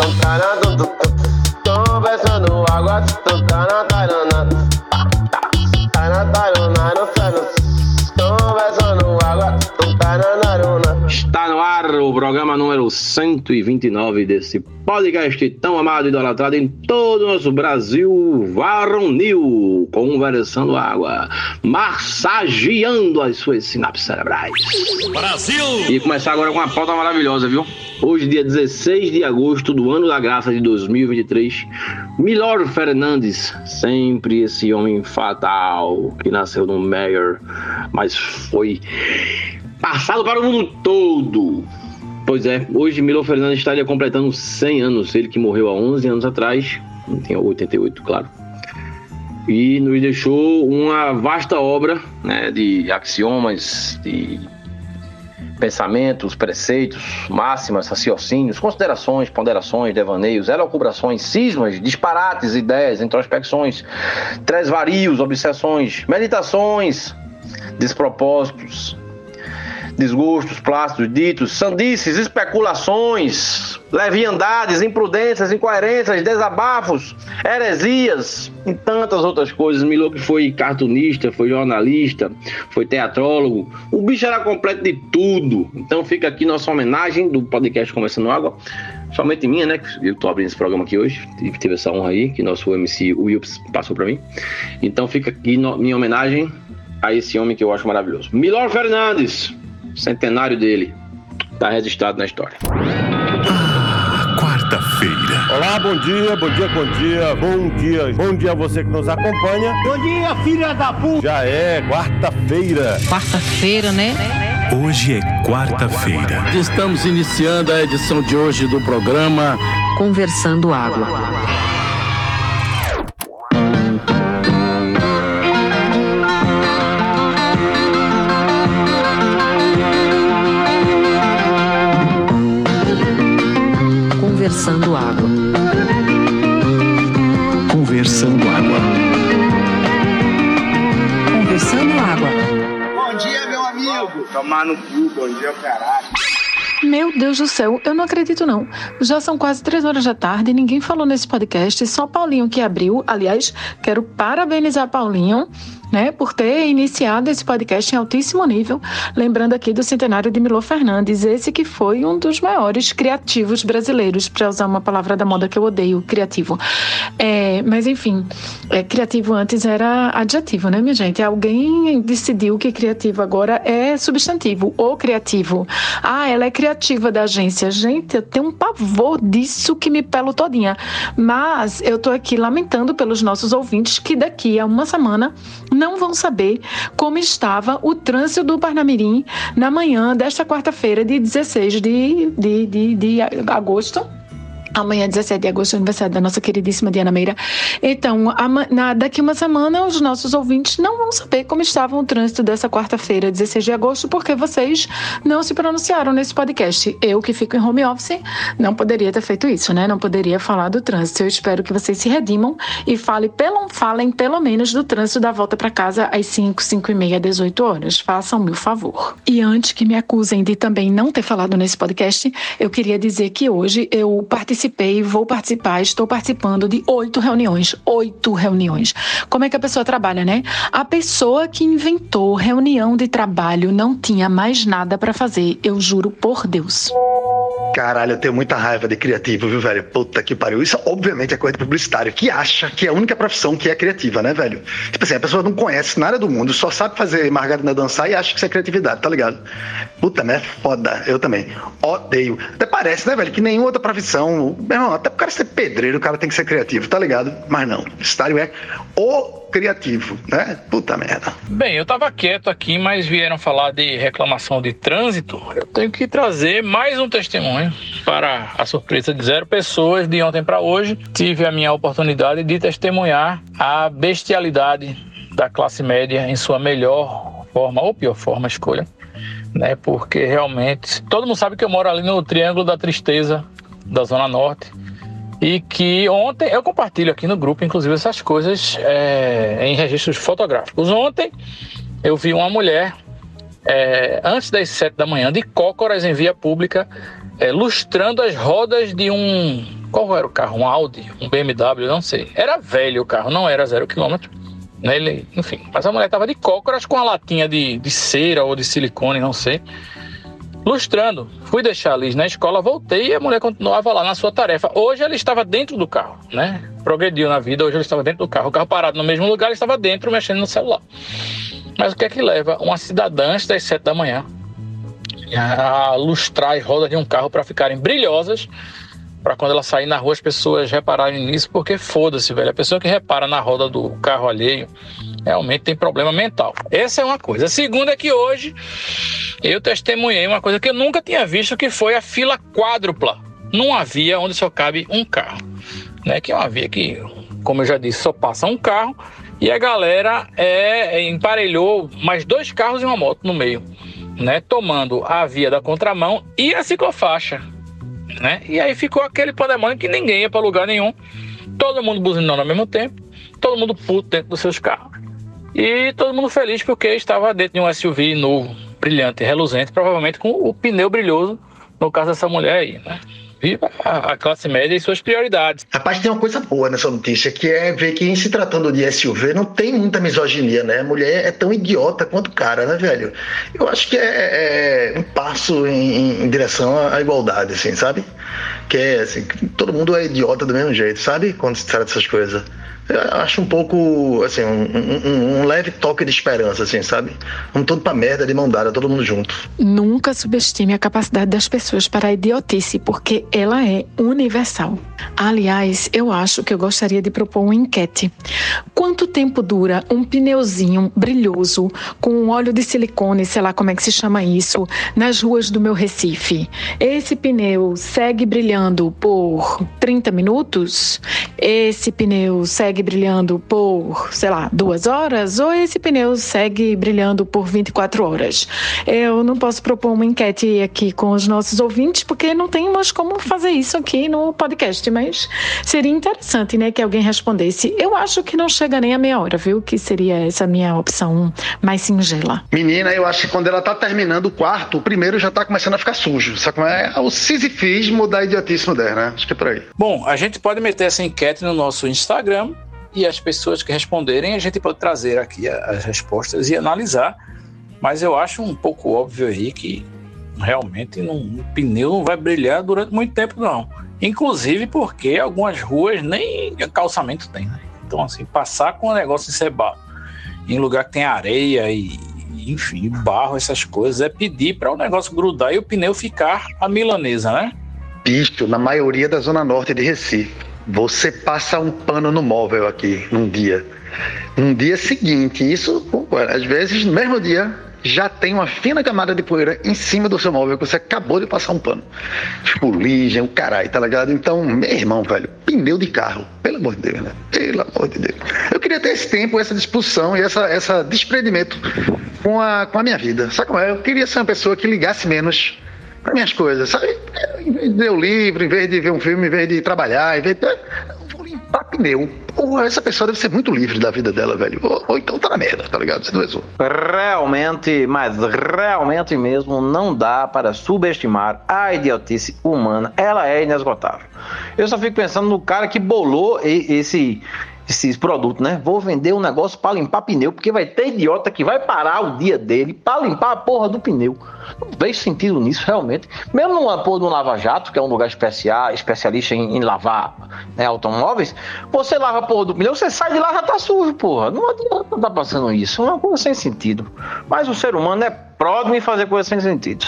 tum, tá, tum, tum, tum. Tô pensando o programa número 129 desse podcast tão amado e idolatrado em todo o nosso Brasil, Varonil, conversando água, massageando as suas sinapses cerebrais. Brasil! E começar agora com uma pauta maravilhosa, viu? Hoje, dia 16 de agosto do ano da graça de 2023, Milor Fernandes, sempre esse homem fatal que nasceu no Meyer, mas foi passado para o mundo todo. Pois é, hoje Milo Fernandes estaria completando 100 anos, ele que morreu há 11 anos atrás, tem 88, claro. E nos deixou uma vasta obra né, de axiomas, de pensamentos, preceitos, máximas, raciocínios, considerações, ponderações, devaneios, elocubrações, cismas, disparates, ideias, introspecções, tresvarios, obsessões, meditações, despropósitos, desgostos, plásticos, ditos, sandices, especulações, leviandades, imprudências, incoerências, desabafos, heresias e tantas outras coisas. Milo que foi cartunista, foi jornalista, foi teatrólogo. O bicho era completo de tudo. Então fica aqui nossa homenagem do podcast Conversando Água. Somente minha, né? Eu tô abrindo esse programa aqui hoje. Tive essa honra aí, que nosso MC Wilps passou para mim. Então fica aqui no, minha homenagem a esse homem que eu acho maravilhoso. Milor Fernandes, centenário dele. Tá registrado na história. Quarta-feira. Olá, bom dia, bom dia, bom dia, bom dia, bom dia a você que nos acompanha. Bom dia, filha da puta! Já é quarta-feira. Quarta-feira, né? Hoje é quarta-feira. Estamos iniciando a edição de hoje do programa Conversando Água. Conversando Água. Conversando água. Conversando Água. Bom dia, meu amigo! Tomar no cu, bom dia, caralho. Meu Deus do céu, eu não acredito não. Já são quase três horas da tarde, ninguém falou nesse podcast, só Paulinho que abriu. Aliás, quero parabenizar Paulinho, né, por ter iniciado esse podcast em altíssimo nível. Lembrando aqui do centenário de Milô Fernandes, esse que foi um dos maiores criativos brasileiros, para usar uma palavra da moda que eu odeio, criativo. É, mas enfim, é, criativo antes era adjetivo, né, minha gente? Alguém decidiu que criativo agora é substantivo, ou criativo. Ah, ela é criativa da agência. Gente, eu tenho um pavor disso que me pelo todinha. Mas eu tô aqui lamentando pelos nossos ouvintes que daqui a uma semana não vão saber como estava o trânsito do Parnamirim na manhã desta quarta-feira, de 16 de, de, de, de agosto. Amanhã, 17 de agosto, é aniversário da nossa queridíssima Diana Meira. Então, daqui uma semana, os nossos ouvintes não vão saber como estava o trânsito dessa quarta-feira, 16 de agosto, porque vocês não se pronunciaram nesse podcast. Eu, que fico em home office, não poderia ter feito isso, né? Não poderia falar do trânsito. Eu espero que vocês se redimam e fale pelo, falem pelo menos do trânsito da volta para casa às 5, 5 e meia, 18 horas. Façam-me o favor. E antes que me acusem de também não ter falado nesse podcast, eu queria dizer que hoje eu participei, vou participar, estou participando de oito reuniões. Oito reuniões. Como é que a pessoa trabalha, né? A pessoa que inventou reunião de trabalho não tinha mais nada para fazer, eu juro por Deus. Caralho, eu tenho muita raiva de criativo, viu, velho? Puta que pariu. Isso, obviamente, é coisa de publicitário, que acha que é a única profissão que é criativa, né, velho? Tipo assim, a pessoa não conhece nada do mundo, só sabe fazer margarina dançar e acha que isso é criatividade, tá ligado? Puta, né? Foda. Eu também. Odeio. Até parece, né, velho, que nenhuma outra profissão. Meu irmão, até pro cara ser pedreiro, o cara tem que ser criativo, tá ligado? Mas não. Publicitário é o criativo, né? Puta merda. Bem, eu estava quieto aqui, mas vieram falar de reclamação de trânsito. Eu tenho que trazer mais um testemunho para a surpresa de zero pessoas de ontem para hoje. Tive a minha oportunidade de testemunhar a bestialidade da classe média em sua melhor forma ou pior forma, escolha. Né? Porque realmente todo mundo sabe que eu moro ali no Triângulo da Tristeza da Zona Norte e que ontem eu compartilho aqui no grupo, inclusive, essas coisas é, em registros fotográficos. Ontem eu vi uma mulher é, antes das sete da manhã de cócoras em via pública é, lustrando as rodas de um. Qual era o carro? Um Audi? Um BMW? Não sei. Era velho o carro, não era zero quilômetro. Né? Ele, enfim, mas a mulher tava de cócoras com a latinha de, de cera ou de silicone, não sei. Lustrando. Fui deixar a Liz na escola, voltei e a mulher continuava lá na sua tarefa. Hoje ela estava dentro do carro, né? Progrediu na vida, hoje ela estava dentro do carro. O carro parado no mesmo lugar, ela estava dentro, mexendo no celular. Mas o que é que leva uma cidadã às das sete da manhã a lustrar as rodas de um carro para ficarem brilhosas, para quando ela sair na rua as pessoas repararem nisso, porque foda-se, velho. A pessoa que repara na roda do carro alheio realmente tem problema mental. Essa é uma coisa. A segunda é que hoje eu testemunhei uma coisa que eu nunca tinha visto, que foi a fila quádrupla. Não havia onde só cabe um carro. Né? Que é uma via que, como eu já disse, só passa um carro e a galera é, emparelhou mais dois carros e uma moto no meio, né? Tomando a via da contramão e a ciclofaixa, né? E aí ficou aquele pandemônio que ninguém ia para lugar nenhum, todo mundo buzinando ao mesmo tempo, todo mundo puto dentro dos seus carros e todo mundo feliz porque estava dentro de um SUV novo, brilhante, reluzente, provavelmente com o pneu brilhoso, no caso dessa mulher aí, né? Viva a classe média e suas prioridades. Rapaz, tem uma coisa boa nessa notícia, que é ver que em se tratando de SUV não tem muita misoginia, né? A mulher é tão idiota quanto o cara, né, velho? Eu acho que é, é um passo em, em, direção à igualdade, assim, sabe? Que é assim, todo mundo é idiota do mesmo jeito, sabe? Quando se trata dessas coisas acho um pouco, assim, um, um, um, leve toque de esperança, assim, sabe? Vamos todo pra merda de mão dada, todo mundo junto. Nunca subestime a capacidade das pessoas para a idiotice, porque ela é universal. Aliás, eu acho que eu gostaria de propor uma enquete. Quanto tempo dura um pneuzinho brilhoso com um óleo de silicone, sei lá como é que se chama isso, nas ruas do meu Recife? Esse pneu segue brilhando por 30 minutos? Esse pneu segue segue brilhando por, sei lá, duas horas ou esse pneu segue brilhando por 24 horas? Eu não posso propor uma enquete aqui com os nossos ouvintes porque não tem mais como fazer isso aqui no podcast, mas seria interessante, né, que alguém respondesse. Eu acho que não chega nem a meia hora, viu? Que seria essa minha opção mais singela. Menina, eu acho que quando ela tá terminando o quarto, o primeiro já tá começando a ficar sujo. Sabe como é? é o sisifismo da idiotice moderna. Acho que é por aí. Bom, a gente pode meter essa enquete no nosso Instagram e as pessoas que responderem, a gente pode trazer aqui as respostas e analisar. Mas eu acho um pouco óbvio aí que realmente não, o pneu não vai brilhar durante muito tempo, não. Inclusive porque algumas ruas nem calçamento tem, né? Então, assim, passar com o negócio encebado em lugar que tem areia e, enfim, barro, essas coisas, é pedir para o negócio grudar e o pneu ficar a milanesa, né? Bicho, na maioria da zona norte de Recife. Você passa um pano no móvel aqui num dia. Num dia seguinte, isso às vezes no mesmo dia já tem uma fina camada de poeira em cima do seu móvel que você acabou de passar um pano. Fuligem, o caralho, tá ligado? Então, meu irmão, velho, pneu de carro, pelo amor de Deus, né? Pelo amor de Deus. Eu queria ter esse tempo, essa disposição e essa, essa desprendimento com a, com a minha vida. Sabe como é? Eu queria ser uma pessoa que ligasse menos para minhas coisas, sabe? Em vez de ler o livro, em vez de ver um filme, em vez de trabalhar, em vez de. vou limpar pneu. Porra, essa pessoa deve ser muito livre da vida dela, velho. Ou, ou então tá na merda, tá ligado? Você não Realmente, mas realmente mesmo não dá para subestimar a idiotice humana. Ela é inesgotável. Eu só fico pensando no cara que bolou esse esses produtos, né? Vou vender um negócio para limpar pneu, porque vai ter idiota que vai parar o dia dele para limpar a porra do pneu. Não vejo sentido nisso, realmente. Mesmo numa porra de um lava-jato, que é um lugar especial, especialista em, em lavar né, automóveis, você lava a porra do pneu, você sai de lá já tá sujo, porra. Não adianta estar tá passando isso. É uma coisa sem sentido. Mas o ser humano é pródigo em fazer coisas sem sentido.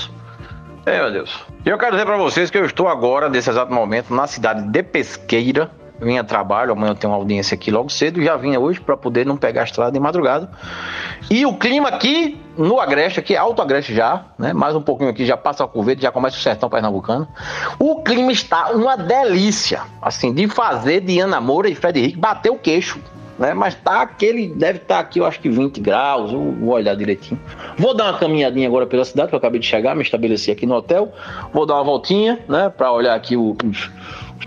É, meu Deus. E eu quero dizer para vocês que eu estou agora, nesse exato momento, na cidade de Pesqueira, vinha a trabalho, amanhã eu tenho uma audiência aqui logo cedo, já vinha hoje para poder não pegar a estrada de madrugada. E o clima aqui no Agreste, aqui é Alto Agreste já, né? Mais um pouquinho aqui já passa o verde, já começa o sertão pernambucano. O clima está uma delícia, assim, de fazer de Ana Moura e Fred Henrique bater o queixo. Né? Mas tá aquele, deve estar tá aqui, eu acho que 20 graus, vou olhar direitinho. Vou dar uma caminhadinha agora pela cidade, que eu acabei de chegar, me estabeleci aqui no hotel. Vou dar uma voltinha, né, para olhar aqui os,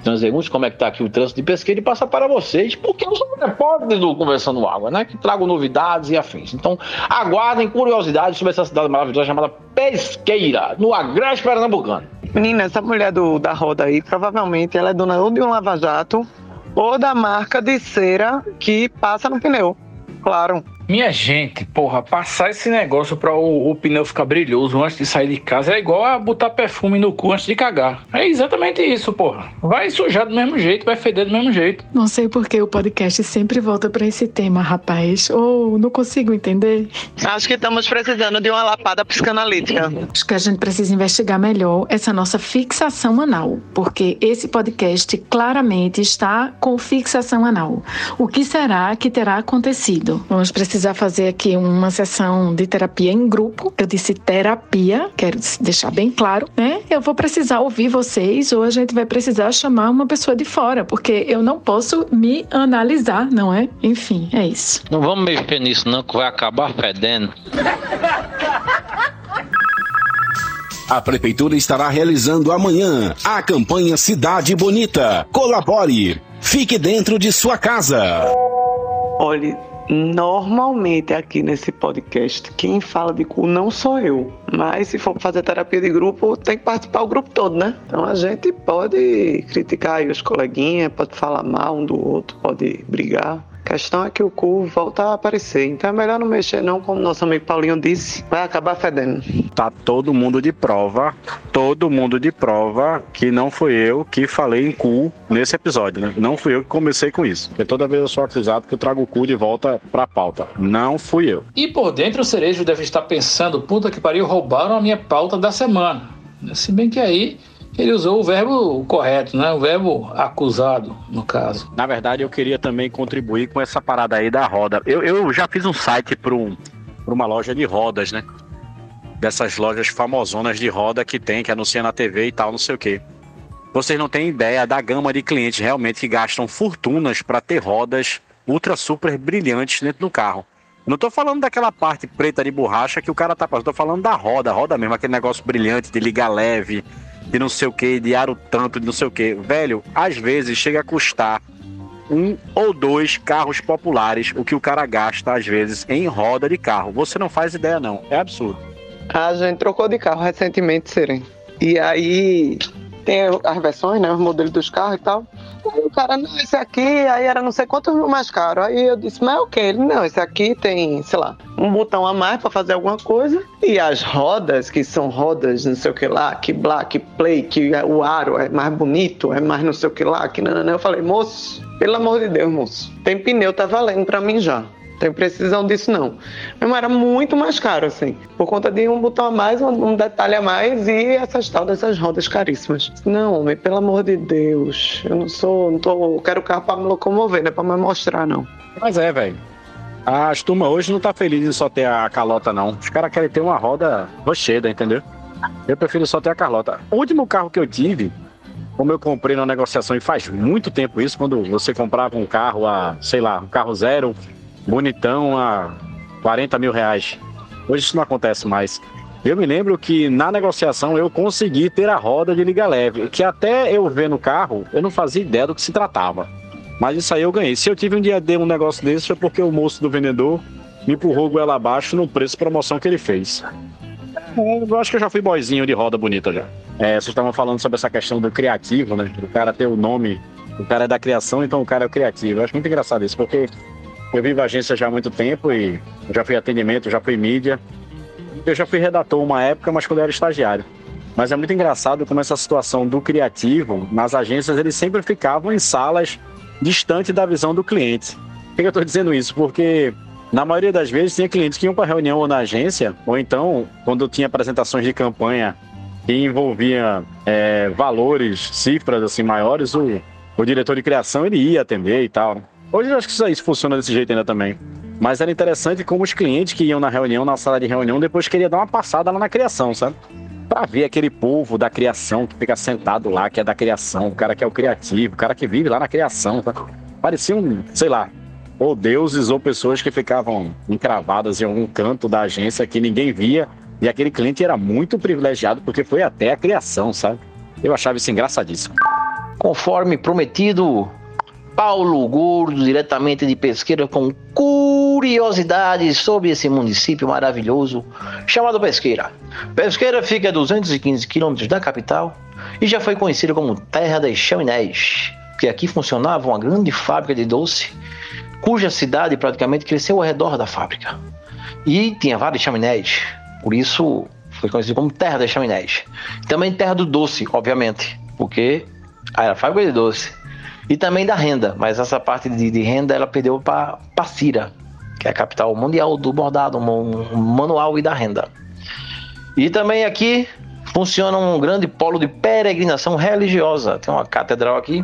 transeuntes, como é que está aqui o trânsito de pesqueira e passar para vocês, porque eu sou um repórter do Conversando Água, né? Que trago novidades e afins. Então, aguardem curiosidades sobre essa cidade maravilhosa chamada Pesqueira, no Agreste Pernambucano. Menina, essa mulher do, da roda aí, provavelmente ela é dona ou de um lava-jato ou da marca de cera que passa no pneu. Claro. Minha gente, porra, passar esse negócio para o, o, pneu ficar brilhoso antes de sair de casa é igual a botar perfume no cu antes de cagar. É exatamente isso, porra. Vai sujar do mesmo jeito, vai feder do mesmo jeito. Não sei por que o podcast sempre volta para esse tema, rapaz. Ou oh, não consigo entender. Acho que estamos precisando de uma lapada psicanalítica. Acho que a gente precisa investigar melhor essa nossa fixação anal, porque esse podcast claramente está com fixação anal. O que será que terá acontecido? Vamos precisar precisar fazer aqui uma sessão de terapia em grupo. Eu disse terapia, quero deixar bem claro, né? Eu vou precisar ouvir vocês ou a gente vai precisar chamar uma pessoa de fora, porque eu não posso me analisar, não é? Enfim, é isso. Não vamos mexer nisso não, que vai acabar fedendo. A Prefeitura estará realizando amanhã a campanha Cidade Bonita. Colabore. Fique dentro de sua casa. Olhe, Normalmente aqui nesse podcast, quem fala de cu não sou eu. Mas se for fazer terapia de grupo, tem que participar o grupo todo, né? Então a gente pode criticar os coleguinhas, pode falar mal um do outro, pode brigar. A questão é que o cu volta a aparecer. Então é melhor não mexer, não, como nosso amigo Paulinho disse, vai acabar fedendo. Tá todo mundo de prova, todo mundo de prova que não fui eu que falei em cu nesse episódio, né? Não fui eu que comecei com isso. Porque toda vez eu sou acusado que eu trago o cu de volta pra pauta. Não fui eu. E por dentro o cerejo deve estar pensando: puta que pariu, roubaram a minha pauta da semana. Se bem que aí ele usou o verbo correto, né? O verbo acusado, no caso. Na verdade, eu queria também contribuir com essa parada aí da roda. Eu, eu já fiz um site para um, uma loja de rodas, né? Dessas lojas famosonas de roda que tem, que anuncia na TV e tal, não sei o quê. Vocês não têm ideia da gama de clientes realmente que gastam fortunas para ter rodas ultra super brilhantes dentro do carro. Não tô falando daquela parte preta de borracha que o cara tá passando, tô falando da roda, roda mesmo, aquele negócio brilhante de liga leve, de não sei o que, de aro tanto, de não sei o que. Velho, às vezes chega a custar um ou dois carros populares o que o cara gasta, às vezes, em roda de carro. Você não faz ideia, não. É absurdo. A gente trocou de carro recentemente, Serem. E aí tem as versões, né? Os modelos dos carros e tal. Aí o cara, não, esse aqui, aí era não sei quantos mil mais caro. Aí eu disse, mas é o que? Ele, não, esse aqui tem, sei lá, um botão a mais para fazer alguma coisa. E as rodas, que são rodas, não sei o que lá, que black play, que o aro é mais bonito, é mais não sei o que lá, que não, não. Eu falei, moço, pelo amor de Deus, moço, tem pneu, tá valendo para mim já tem precisão disso não. Mas era muito mais caro, assim, por conta de um botão a mais, um, detalhe a mais e essas tal dessas rodas caríssimas. Não, homem, pelo amor de Deus, eu não sou, não tô, quero carro para me locomover, não é para me mostrar, não. Mas é, velho. As turmas hoje não tá feliz em só ter a calota, não. Os caras querem ter uma roda rocheda, entendeu? Eu prefiro só ter a calota. O último carro que eu tive, como eu comprei na negociação e faz muito tempo isso, quando você comprava um carro a, sei lá, um carro zero, bonitão a 40 mil reais. Hoje isso não acontece mais. Eu me lembro que na negociação eu consegui ter a roda de liga leve, que até eu ver no carro, eu não fazia ideia do que se tratava. Mas isso aí eu ganhei. Se eu tive um dia de um negócio desse, foi porque o moço do vendedor me empurrou goela abaixo no preço promoção que ele fez. É, eu acho que eu já fui boizinho de roda bonita já. É, vocês estavam falando sobre essa questão do criativo, né? O cara ter o nome, o cara é da criação, então o cara é o criativo. Eu acho muito engraçado isso, porque eu vivo agência já há muito tempo e já fui atendimento, já fui mídia. Eu já fui redator uma época, mas quando eu era estagiário. Mas é muito engraçado como essa situação do criativo, nas agências, eles sempre ficavam em salas distante da visão do cliente. Por que eu estou dizendo isso? Porque na maioria das vezes tinha clientes que iam para reunião ou na agência, ou então, quando tinha apresentações de campanha que envolvia é, valores, cifras assim maiores, o, o diretor de criação ele ia atender e tal. Hoje eu acho que isso, isso funciona desse jeito ainda também. Mas era interessante como os clientes que iam na reunião, na sala de reunião, depois queriam dar uma passada lá na criação, sabe? Pra ver aquele povo da criação que fica sentado lá, que é da criação, o cara que é o criativo, o cara que vive lá na criação. Tá? Pareciam, sei lá, ou deuses ou pessoas que ficavam encravadas em algum canto da agência que ninguém via. E aquele cliente era muito privilegiado porque foi até a criação, sabe? Eu achava isso engraçadíssimo. Conforme prometido, Paulo Gordo, diretamente de Pesqueira com cu curiosidades sobre esse município maravilhoso chamado Pesqueira. Pesqueira fica a 215 quilômetros da capital e já foi conhecida como Terra das Chaminés, porque aqui funcionava uma grande fábrica de doce, cuja cidade praticamente cresceu ao redor da fábrica. E tinha várias chaminés, por isso foi conhecido como Terra das Chaminés. Também Terra do Doce, obviamente, porque era fábrica de doce. E também da renda, mas essa parte de, de renda ela perdeu para Passira, que é a capital mundial do bordado, um, um manual e da renda. E também aqui funciona um grande polo de peregrinação religiosa. Tem uma catedral aqui,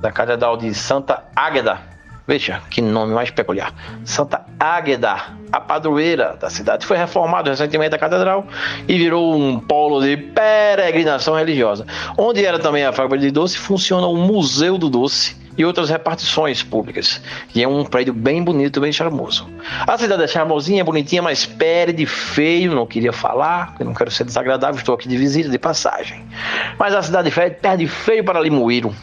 da Catedral de Santa Águeda, Veja, que nome mais peculiar. Santa Águeda, a padroeira da cidade, foi reformado recentemente a catedral e virou um polo de peregrinação religiosa. Onde era também a fábrica de doce, funciona o Museu do Doce e outras repartições públicas. E é um prédio bem bonito, bem charmoso. A cidade é charmosinha, bonitinha, mas perde feio, não queria falar, não quero ser desagradável, estou aqui de visita, de passagem. Mas a cidade perde feio para Limoeiro,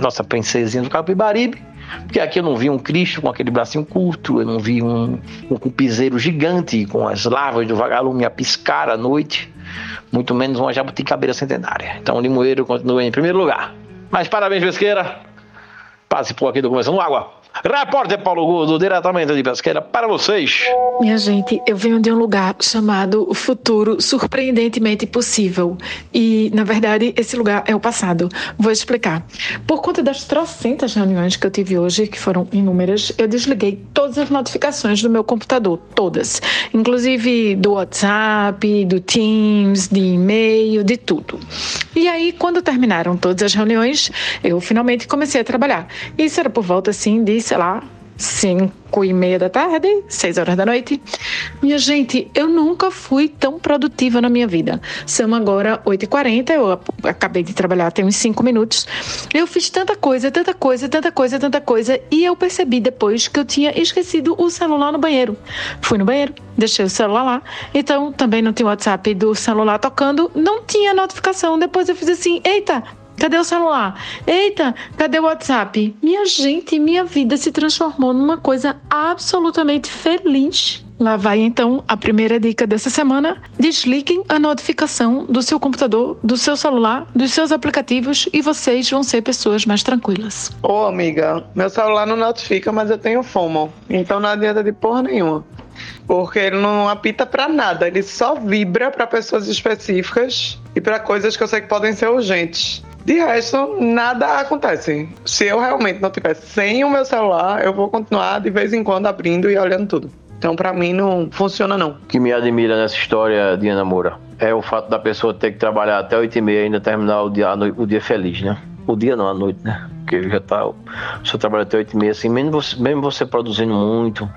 nossa princesinha do Capibaribe, porque aqui eu não vi um Cristo com aquele bracinho curto, eu não vi um, um cupizeiro gigante com as larvas do vagalume a piscar à noite, muito menos uma jabuticabeira centenária. Então o Limoeiro continua em primeiro lugar. Mas parabéns, Pesqueira. Passe por aqui do Começando Água. Repórter Paulo Gordo, diretamente de Pesqueira, para vocês. Minha gente, eu venho de um lugar chamado Futuro Surpreendentemente Possível. E, na verdade, esse lugar é o passado. Vou explicar. Por conta das trocentas reuniões que eu tive hoje, que foram inúmeras, eu desliguei todas as notificações do meu computador, todas. Inclusive do WhatsApp, do Teams, de e-mail, de tudo. E aí, quando terminaram todas as reuniões, eu finalmente comecei a trabalhar. Isso era por volta, assim, de sei lá, cinco e meia da tarde, seis horas da noite. Minha gente, eu nunca fui tão produtiva na minha vida. São agora 8h40, eu acabei de trabalhar tem uns cinco minutos. Eu fiz tanta coisa, tanta coisa, tanta coisa, tanta coisa, e eu percebi depois que eu tinha esquecido o celular no banheiro. Fui no banheiro, deixei o celular lá, então também não tinha o WhatsApp do celular tocando, não tinha notificação. Depois eu fiz assim, eita, Cadê o celular? Eita, cadê o WhatsApp? Minha gente, minha vida se transformou numa coisa absolutamente feliz. Lá vai então a primeira dica dessa semana: desliguem a notificação do seu computador, do seu celular, dos seus aplicativos e vocês vão ser pessoas mais tranquilas. Ô, amiga, meu celular não notifica, mas eu tenho FOMO, então não adianta de porra nenhuma. Porque ele não apita para nada, ele só vibra para pessoas específicas e para coisas que eu sei que podem ser urgentes. De resto, nada acontece. Se eu realmente não tiver sem o meu celular, eu vou continuar de vez em quando abrindo e olhando tudo. Então, para mim, não funciona não. O que me admira nessa história, Diana Moura, é o fato da pessoa ter que trabalhar até 8 e ainda terminar o dia, o dia feliz, né? O dia não, a noite, né? Porque já tá. O senhor trabalha até 8 e meia, assim, mesmo você, mesmo você produzindo muito,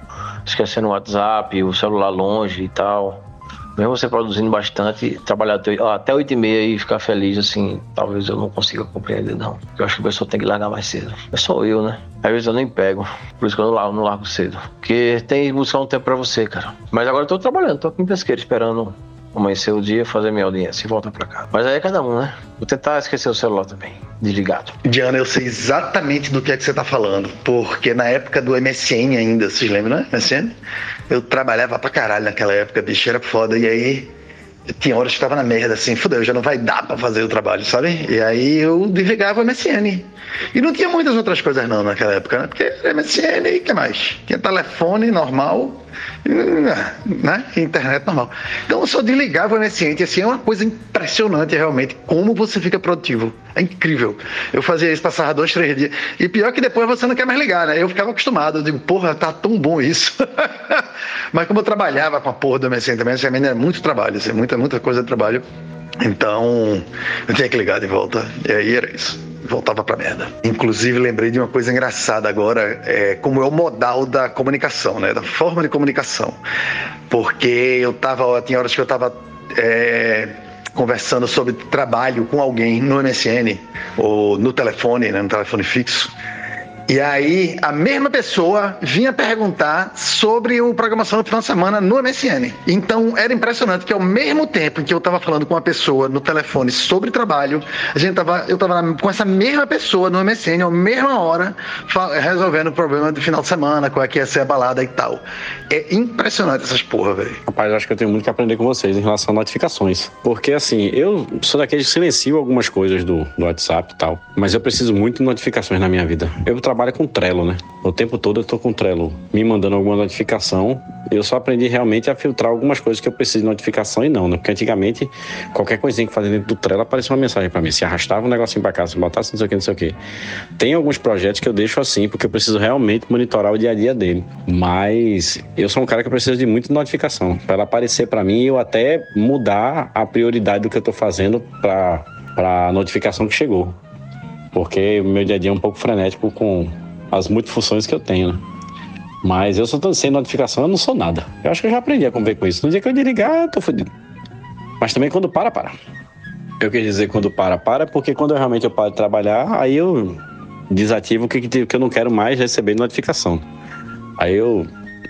esquecendo o WhatsApp, o celular longe e tal mesmo você produzindo bastante, trabalhar até 8 e meia e ficar feliz, assim, talvez eu não consiga compreender, não. Eu acho que a pessoa tem que largar mais cedo. É só eu, né? Às vezes eu nem pego, por isso que eu não largo, não largo cedo. Porque tem que buscar um tempo pra você, cara. Mas agora eu tô trabalhando, tô aqui em pesqueiro, esperando amanhecer o dia, fazer minha audiência e voltar pra cá. Mas aí é cada um, né? Vou tentar esquecer o celular também, desligado. Diana, eu sei exatamente do que é que você tá falando, porque na época do MSN ainda, vocês lembram, né? MSN? Eu trabalhava pra caralho naquela época, bicho, era foda, e aí tinha horas que tava na merda, assim, fudeu, já não vai dar pra fazer o trabalho, sabe? E aí eu desligava o MSN. E não tinha muitas outras coisas não naquela época, né? Porque MSN e o que mais? Tinha telefone normal, né? Internet normal. Então eu só desligava o MSN, assim, é uma coisa impressionante realmente, como você fica produtivo. É incrível. Eu fazia isso, passava dois, três dias. E pior que depois você não quer mais ligar, né? Eu ficava acostumado, eu digo, porra, tá tão bom isso. Mas como eu trabalhava com a porra do MSN também, MSN era muito trabalho, assim, muita, muita coisa de trabalho. Então, eu tinha que ligar de volta. E aí era isso voltava pra merda. Inclusive, lembrei de uma coisa engraçada agora, é, como é o modal da comunicação, né? Da forma de comunicação. Porque eu tava, tinha horas que eu tava é, conversando sobre trabalho com alguém no MSN ou no telefone, né? No telefone fixo. E aí, a mesma pessoa vinha perguntar sobre o programação do final de semana no MSN. Então, era impressionante que ao mesmo tempo que eu estava falando com uma pessoa no telefone sobre trabalho, a gente tava, eu estava com essa mesma pessoa no MSN, à mesma hora, resolvendo o problema do final de semana, qual é que ia ser a balada e tal. É impressionante essas porra, velho. Rapaz, acho que eu tenho muito que aprender com vocês em relação a notificações. Porque, assim, eu sou daqueles que silencio algumas coisas do, do WhatsApp e tal, mas eu preciso muito de notificações na minha vida. Eu trabalho trabalha com Trello, né? O tempo todo eu tô com Trello me mandando alguma notificação. Eu só aprendi realmente a filtrar algumas coisas que eu preciso de notificação e não, né? Porque antigamente, qualquer coisinha que fazia dentro do Trello aparecia uma mensagem para mim. Se arrastava um negocinho pra cá, se botasse não sei o que, não sei o que. Tem alguns projetos que eu deixo assim, porque eu preciso realmente monitorar o dia a dia dele. Mas eu sou um cara que precisa de muita notificação. Para ela aparecer para mim, eu até mudar a prioridade do que eu tô fazendo para a notificação que chegou porque o meu dia a dia é um pouco frenético com as multifunções que eu tenho, né? Mas eu só tô sem notificação, eu não sou nada. Eu acho que eu já aprendi a conviver com isso. No dia que eu desligar, eu tô fodido. Mas também quando para, para. Eu quis dizer quando para, para, porque quando eu realmente eu paro de trabalhar, aí eu desativo o que, que eu não quero mais receber notificação. Aí eu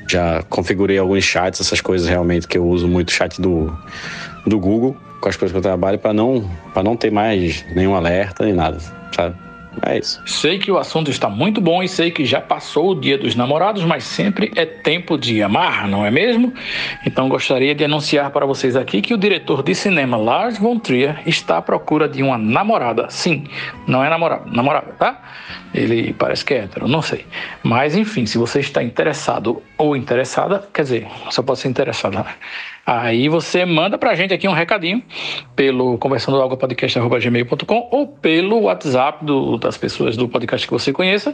já configurei alguns chats, essas coisas realmente que eu uso muito chat do, do Google com as coisas que eu trabalho para não não ter mais nenhum alerta nem nada sabe? É isso. Sei que o assunto está muito bom e sei que já passou o dia dos namorados, mas sempre é tempo de amar, não é mesmo? Então gostaria de anunciar para vocês aqui que o diretor de cinema Lars von Trier está à procura de uma namorada. Sim, não é namorada, namorada, tá? Ele parece que é hétero, não sei. Mas enfim, se você está interessado ou interessada, quer dizer, só pode ser interessada, né? Aí você manda pra gente aqui um recadinho pelo conversando algo podcast@gmail.com ou pelo WhatsApp do, das pessoas do podcast que você conheça,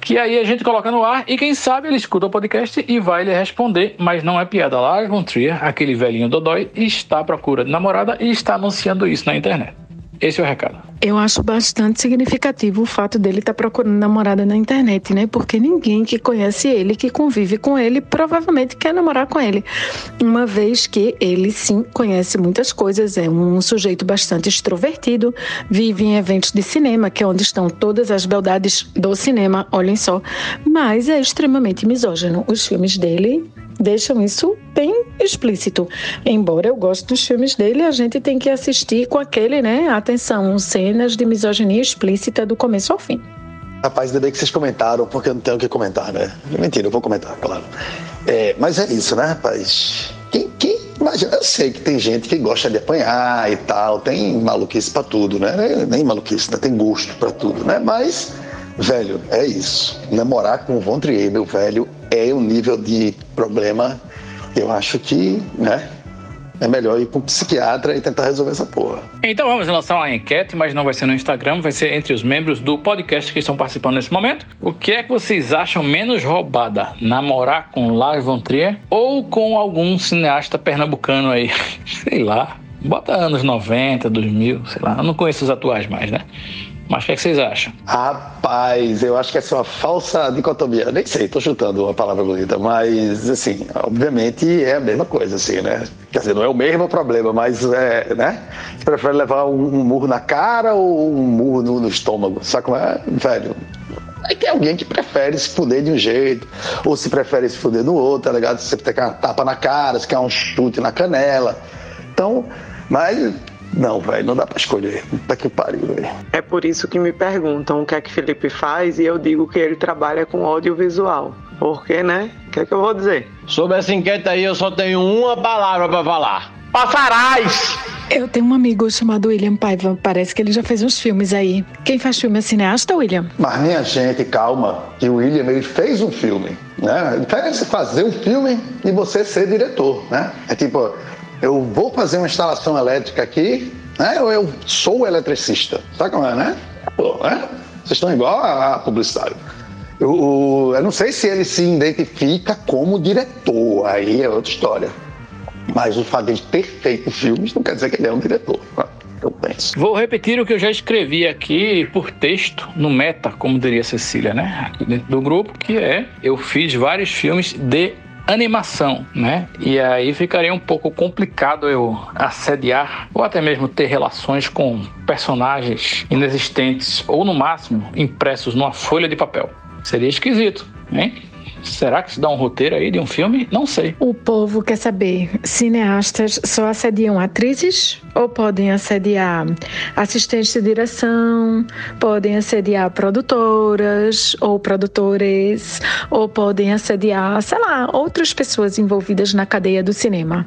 que aí a gente coloca no ar e quem sabe ele escuta o podcast e vai lhe responder, mas não é piada. Von Trier, aquele velhinho dodói, está à procura de namorada e está anunciando isso na internet. Esse é o recado. Eu acho bastante significativo o fato dele estar tá procurando namorada na internet, né? Porque ninguém que conhece ele, que convive com ele, provavelmente quer namorar com ele. Uma vez que ele sim conhece muitas coisas, é um sujeito bastante extrovertido, vive em eventos de cinema, que é onde estão todas as beldades do cinema, olhem só, mas é extremamente misógino. Os filmes dele deixam isso bem explícito. Embora eu goste dos filmes dele, a gente tem que assistir com aquele, né? Atenção, cenas de misoginia explícita do começo ao fim. Rapaz, ainda bem que vocês comentaram, porque eu não tenho o que comentar, né? Mentira, eu vou comentar, claro. É, mas é isso, né, rapaz? Quem, quem imagina? Eu sei que tem gente que gosta de apanhar e tal, tem maluquice pra tudo, né? Nem maluquice, né? Tem gosto pra tudo, né? Mas, velho, é isso. Namorar com o Von Trier, meu velho, é um nível de problema eu acho que, né? É melhor ir para um psiquiatra e tentar resolver essa porra. Então vamos lançar uma enquete, mas não vai ser no Instagram, vai ser entre os membros do podcast que estão participando nesse momento. O que é que vocês acham menos roubada? Namorar com Lars von Trier ou com algum cineasta pernambucano aí? sei lá. Bota anos 90, 2000, sei lá. Eu não conheço os atuais mais, né? Mas o que, é que, vocês acham? Rapaz, eu acho que essa é uma falsa dicotomia. Nem sei, tô chutando uma palavra bonita, mas assim, obviamente é a mesma coisa, assim, né? Quer dizer, não é o mesmo problema, mas é, né? Você prefere levar um, um murro na cara ou um murro no, no estômago? Sabe como é? Velho, Aí tem alguém que prefere se fuder de um jeito, ou se prefere se fuder do outro, tá ligado? Você quer uma tapa na cara, você quer um chute na canela. Então, mas não, velho, não dá pra escolher. Puta que pariu, velho. É por isso que me perguntam o que é que Felipe faz e eu digo que ele trabalha com audiovisual. Porque, né? O que é que eu vou dizer? Sobre essa enquete aí, eu só tenho uma palavra para falar. Passarás! Eu tenho um amigo chamado William Paiva. Parece que ele já fez uns filmes aí. Quem faz filme é cineasta, William? Mas minha gente, calma. Que o William ele fez um filme, né? A diferença é fazer um filme e você ser diretor, né? É tipo, eu vou fazer uma instalação elétrica aqui, né? Ou eu sou eletricista. Sabe como é, né? Pô, né? Vocês estão igual a, a publicitário. Eu, eu não sei se ele se identifica como diretor, aí é outra história. Mas o fato de ter feito filmes não quer dizer que ele é um diretor. Né? Eu penso. Vou repetir o que eu já escrevi aqui por texto no Meta, como diria Cecília, né? Aqui dentro do grupo, que é eu fiz vários filmes de animação, né? E aí ficaria um pouco complicado eu assediar ou até mesmo ter relações com personagens inexistentes ou no máximo impressos numa folha de papel. Seria esquisito, hein? Será que se dá um roteiro aí de um filme? Não sei. O povo quer saber: cineastas só assediam atrizes ou podem assediar assistentes de direção, podem assediar produtoras ou produtores, ou podem assediar, sei lá, outras pessoas envolvidas na cadeia do cinema?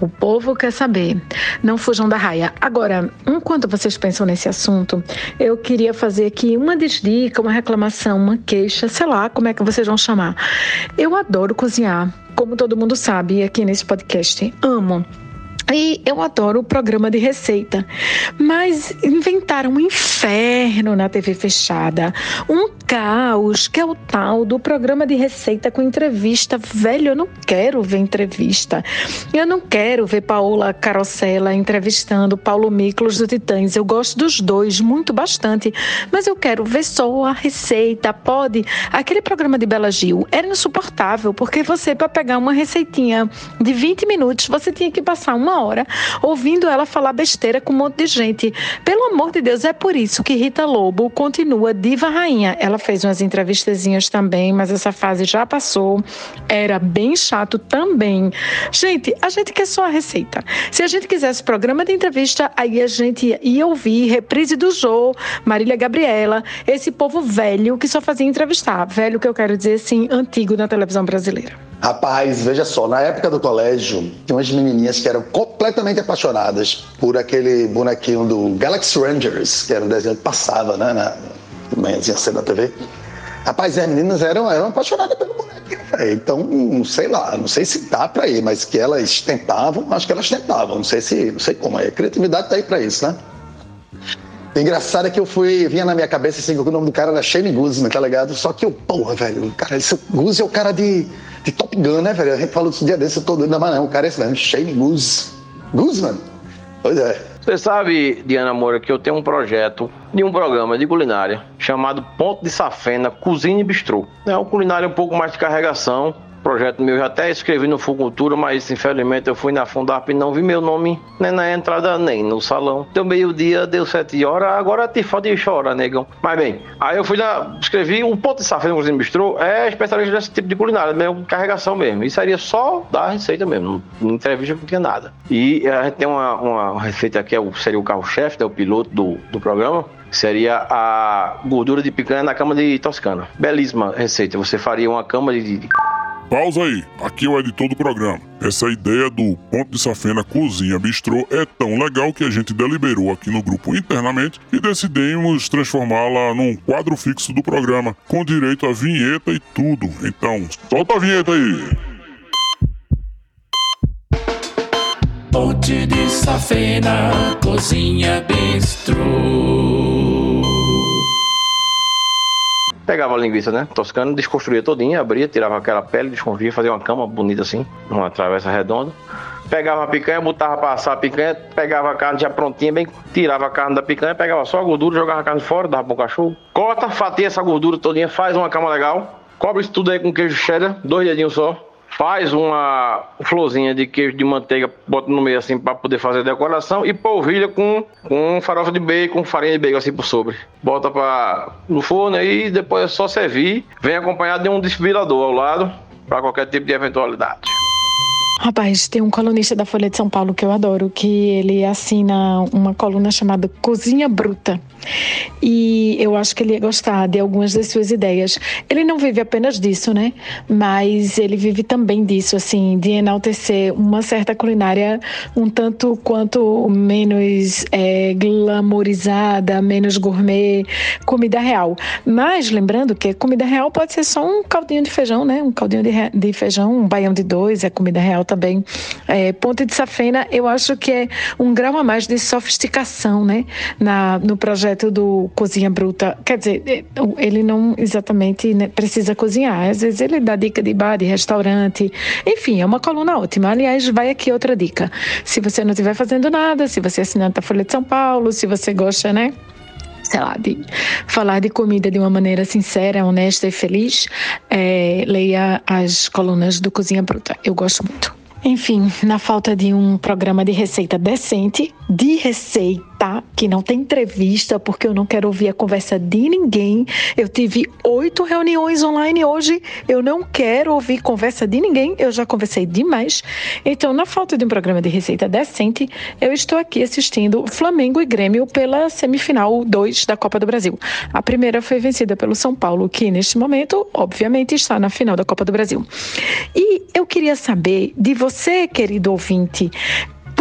O povo quer saber. Não fujam da raia. Agora, enquanto vocês pensam nesse assunto, eu queria fazer aqui uma desdica, uma reclamação, uma queixa, sei lá como é que vocês vão chamar. Eu adoro cozinhar, como todo mundo sabe aqui nesse podcast. Amo. E eu adoro o programa de receita, mas inventaram um inferno na TV fechada, um caos, que é o tal do programa de receita com entrevista. Velho, eu não quero ver entrevista. Eu não quero ver Paola Carosella entrevistando Paulo Miklos do Titãs. Eu gosto dos dois, muito bastante, mas eu quero ver só a receita. Pode. Aquele programa de Bela Gil era insuportável, porque você, para pegar uma receitinha de 20 minutos, você tinha que passar uma hora ouvindo ela falar besteira com um monte de gente. Pelo amor de Deus, é por isso que Rita Lobo continua diva rainha. Ela fez umas entrevistazinhas também, mas essa fase já passou. Era bem chato também. Gente, a gente quer só a receita. Se a gente quisesse programa de entrevista, aí a gente ia ouvir reprise do Jô, Marília Gabriela, esse povo velho que só fazia entrevistar. Velho que eu quero dizer assim, antigo na televisão brasileira. Rapaz, veja só, na época do colégio, tinha umas menininhas que eram completamente apaixonadas por aquele bonequinho do Galaxy Rangers, que era um desenho que passava, né, na manhãzinha cedo na TV. Rapaz, as meninas eram, eram apaixonadas pelo bonequinho, velho. Então, sei lá, não sei se dá pra ir, mas que elas tentavam, acho que elas tentavam, não sei se, não sei como, a criatividade tá aí pra isso, né? Engraçado é que eu fui, vinha na minha cabeça assim, que o nome do cara era Shane Guzman, tá ligado? Só que eu, porra, velho, cara, esse Guz é o cara de, de Top Gun, né, velho? A gente falou desse dia desse, eu tô doido, mas não, o cara é esse mesmo, Shane Guz. Guzman? Pois é. Você sabe, Diana Moura, que eu tenho um projeto de um programa de culinária chamado Ponto de Safena Cozinha e Bistrô. É um culinário um pouco mais de carregação. Projeto meu já até escrevi no Fucultura, mas infelizmente eu fui na Fundarp e não vi meu nome nem na entrada nem no salão. Deu meio-dia, deu sete horas, agora te falta de chorar, negão. Mas bem, aí eu fui lá, escrevi um ponto de cozinha e bistrô, é especialista desse tipo de culinária, mesmo carregação mesmo. Isso seria só dar a receita mesmo, não entrevista não tinha nada. E a gente tem uma, uma receita aqui, é seria o carro-chefe, é o piloto do, do programa seria a gordura de picanha na cama de toscana. Belíssima receita. Você faria uma cama de. Pausa aí, aqui é o editor do programa. Essa ideia do Ponto de Safena Cozinha Bistrô é tão legal que a gente deliberou aqui no grupo internamente e decidimos transformá-la num quadro fixo do programa, com direito a vinheta e tudo. Então, solta a vinheta aí! Ponte de Safena, cozinha bistrô. Pegava a linguiça, né? Toscana, desconstruía todinha, abria, tirava aquela pele, desconstruía, fazia uma cama bonita assim, uma travessa redonda. Pegava a picanha, botava pra assar a picanha, pegava a carne já prontinha, bem, tirava a carne da picanha, pegava só a gordura, jogava a carne fora, dava pro cachorro. Corta, fatia essa gordura todinha, faz uma cama legal. Cobre isso tudo aí com queijo cheddar, dois dedinhos só. Faz uma florzinha de queijo de manteiga, bota no meio assim para poder fazer a decoração e polvilha com, com farofa de bacon, farinha de bacon assim por sobre. Bota pra, no forno e depois é só servir. Vem acompanhado de um desfibrilador ao lado para qualquer tipo de eventualidade. Rapaz, tem um colunista da Folha de São Paulo que eu adoro, que ele assina uma coluna chamada Cozinha Bruta. E eu acho que ele ia gostar de algumas das suas ideias. Ele não vive apenas disso, né? Mas ele vive também disso, assim, de enaltecer uma certa culinária um tanto quanto menos é, glamourizada, menos gourmet, comida real. Mas lembrando que comida real pode ser só um caldinho de feijão, né? Um caldinho de, de feijão, um baião de dois, é comida real também. É, Ponte de Safena, eu acho que é um grau a mais de sofisticação, né? Na, no projeto do Cozinha Bruta. Quer dizer, ele não exatamente né, precisa cozinhar. Às vezes ele dá dica de bar, de restaurante. Enfim, é uma coluna ótima. Aliás, vai aqui outra dica. Se você não estiver fazendo nada, se você é assinante da Folha de São Paulo, se você gosta, né? sei lá, de falar de comida de uma maneira sincera, honesta e feliz, é, leia as colunas do Cozinha Bruta. Eu gosto muito. Enfim, na falta de um programa de receita decente, de receita, que não tem entrevista, porque eu não quero ouvir a conversa de ninguém. Eu tive oito reuniões online hoje, eu não quero ouvir conversa de ninguém, eu já conversei demais. Então, na falta de um programa de receita decente, eu estou aqui assistindo Flamengo e Grêmio pela semifinal 2 da Copa do Brasil. A primeira foi vencida pelo São Paulo, que neste momento, obviamente, está na final da Copa do Brasil. E eu queria saber de você, querido ouvinte,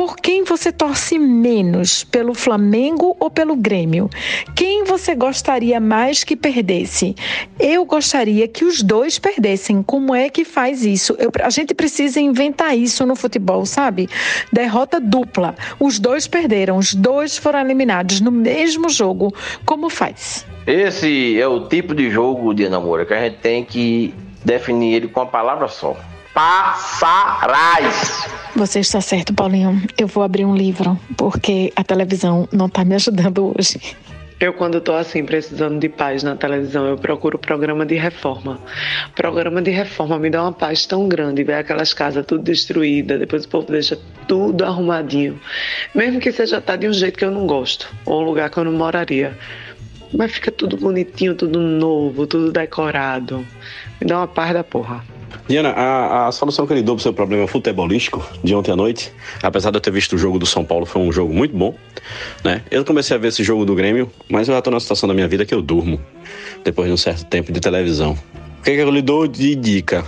por quem você torce menos, pelo Flamengo ou pelo Grêmio? Quem você gostaria mais que perdesse? Eu gostaria que os dois perdessem. Como é que faz isso? Eu, a gente precisa inventar isso no futebol, sabe? Derrota dupla. Os dois perderam, os dois foram eliminados no mesmo jogo. Como faz? Esse é o tipo de jogo de namoro que a gente tem que definir ele com a palavra só. Passarás. Você está certo, Paulinho. Eu vou abrir um livro, porque a televisão não está me ajudando hoje. Eu, quando tô assim, precisando de paz na televisão, eu procuro programa de reforma. Programa de reforma me dá uma paz tão grande, ver aquelas casas tudo destruídas, depois o povo deixa tudo arrumadinho. Mesmo que seja tá de um jeito que eu não gosto, ou um lugar que eu não moraria. Mas fica tudo bonitinho, tudo novo, tudo decorado. Me dá uma paz da porra. Diana, a, a solução que ele deu pro seu problema futebolístico de ontem à noite, apesar de eu ter visto o jogo do São Paulo, foi um jogo muito bom, né? Eu comecei a ver esse jogo do Grêmio, mas eu já tô numa situação da minha vida que eu durmo depois de um certo tempo de televisão. O que, que eu lhe dou de dica?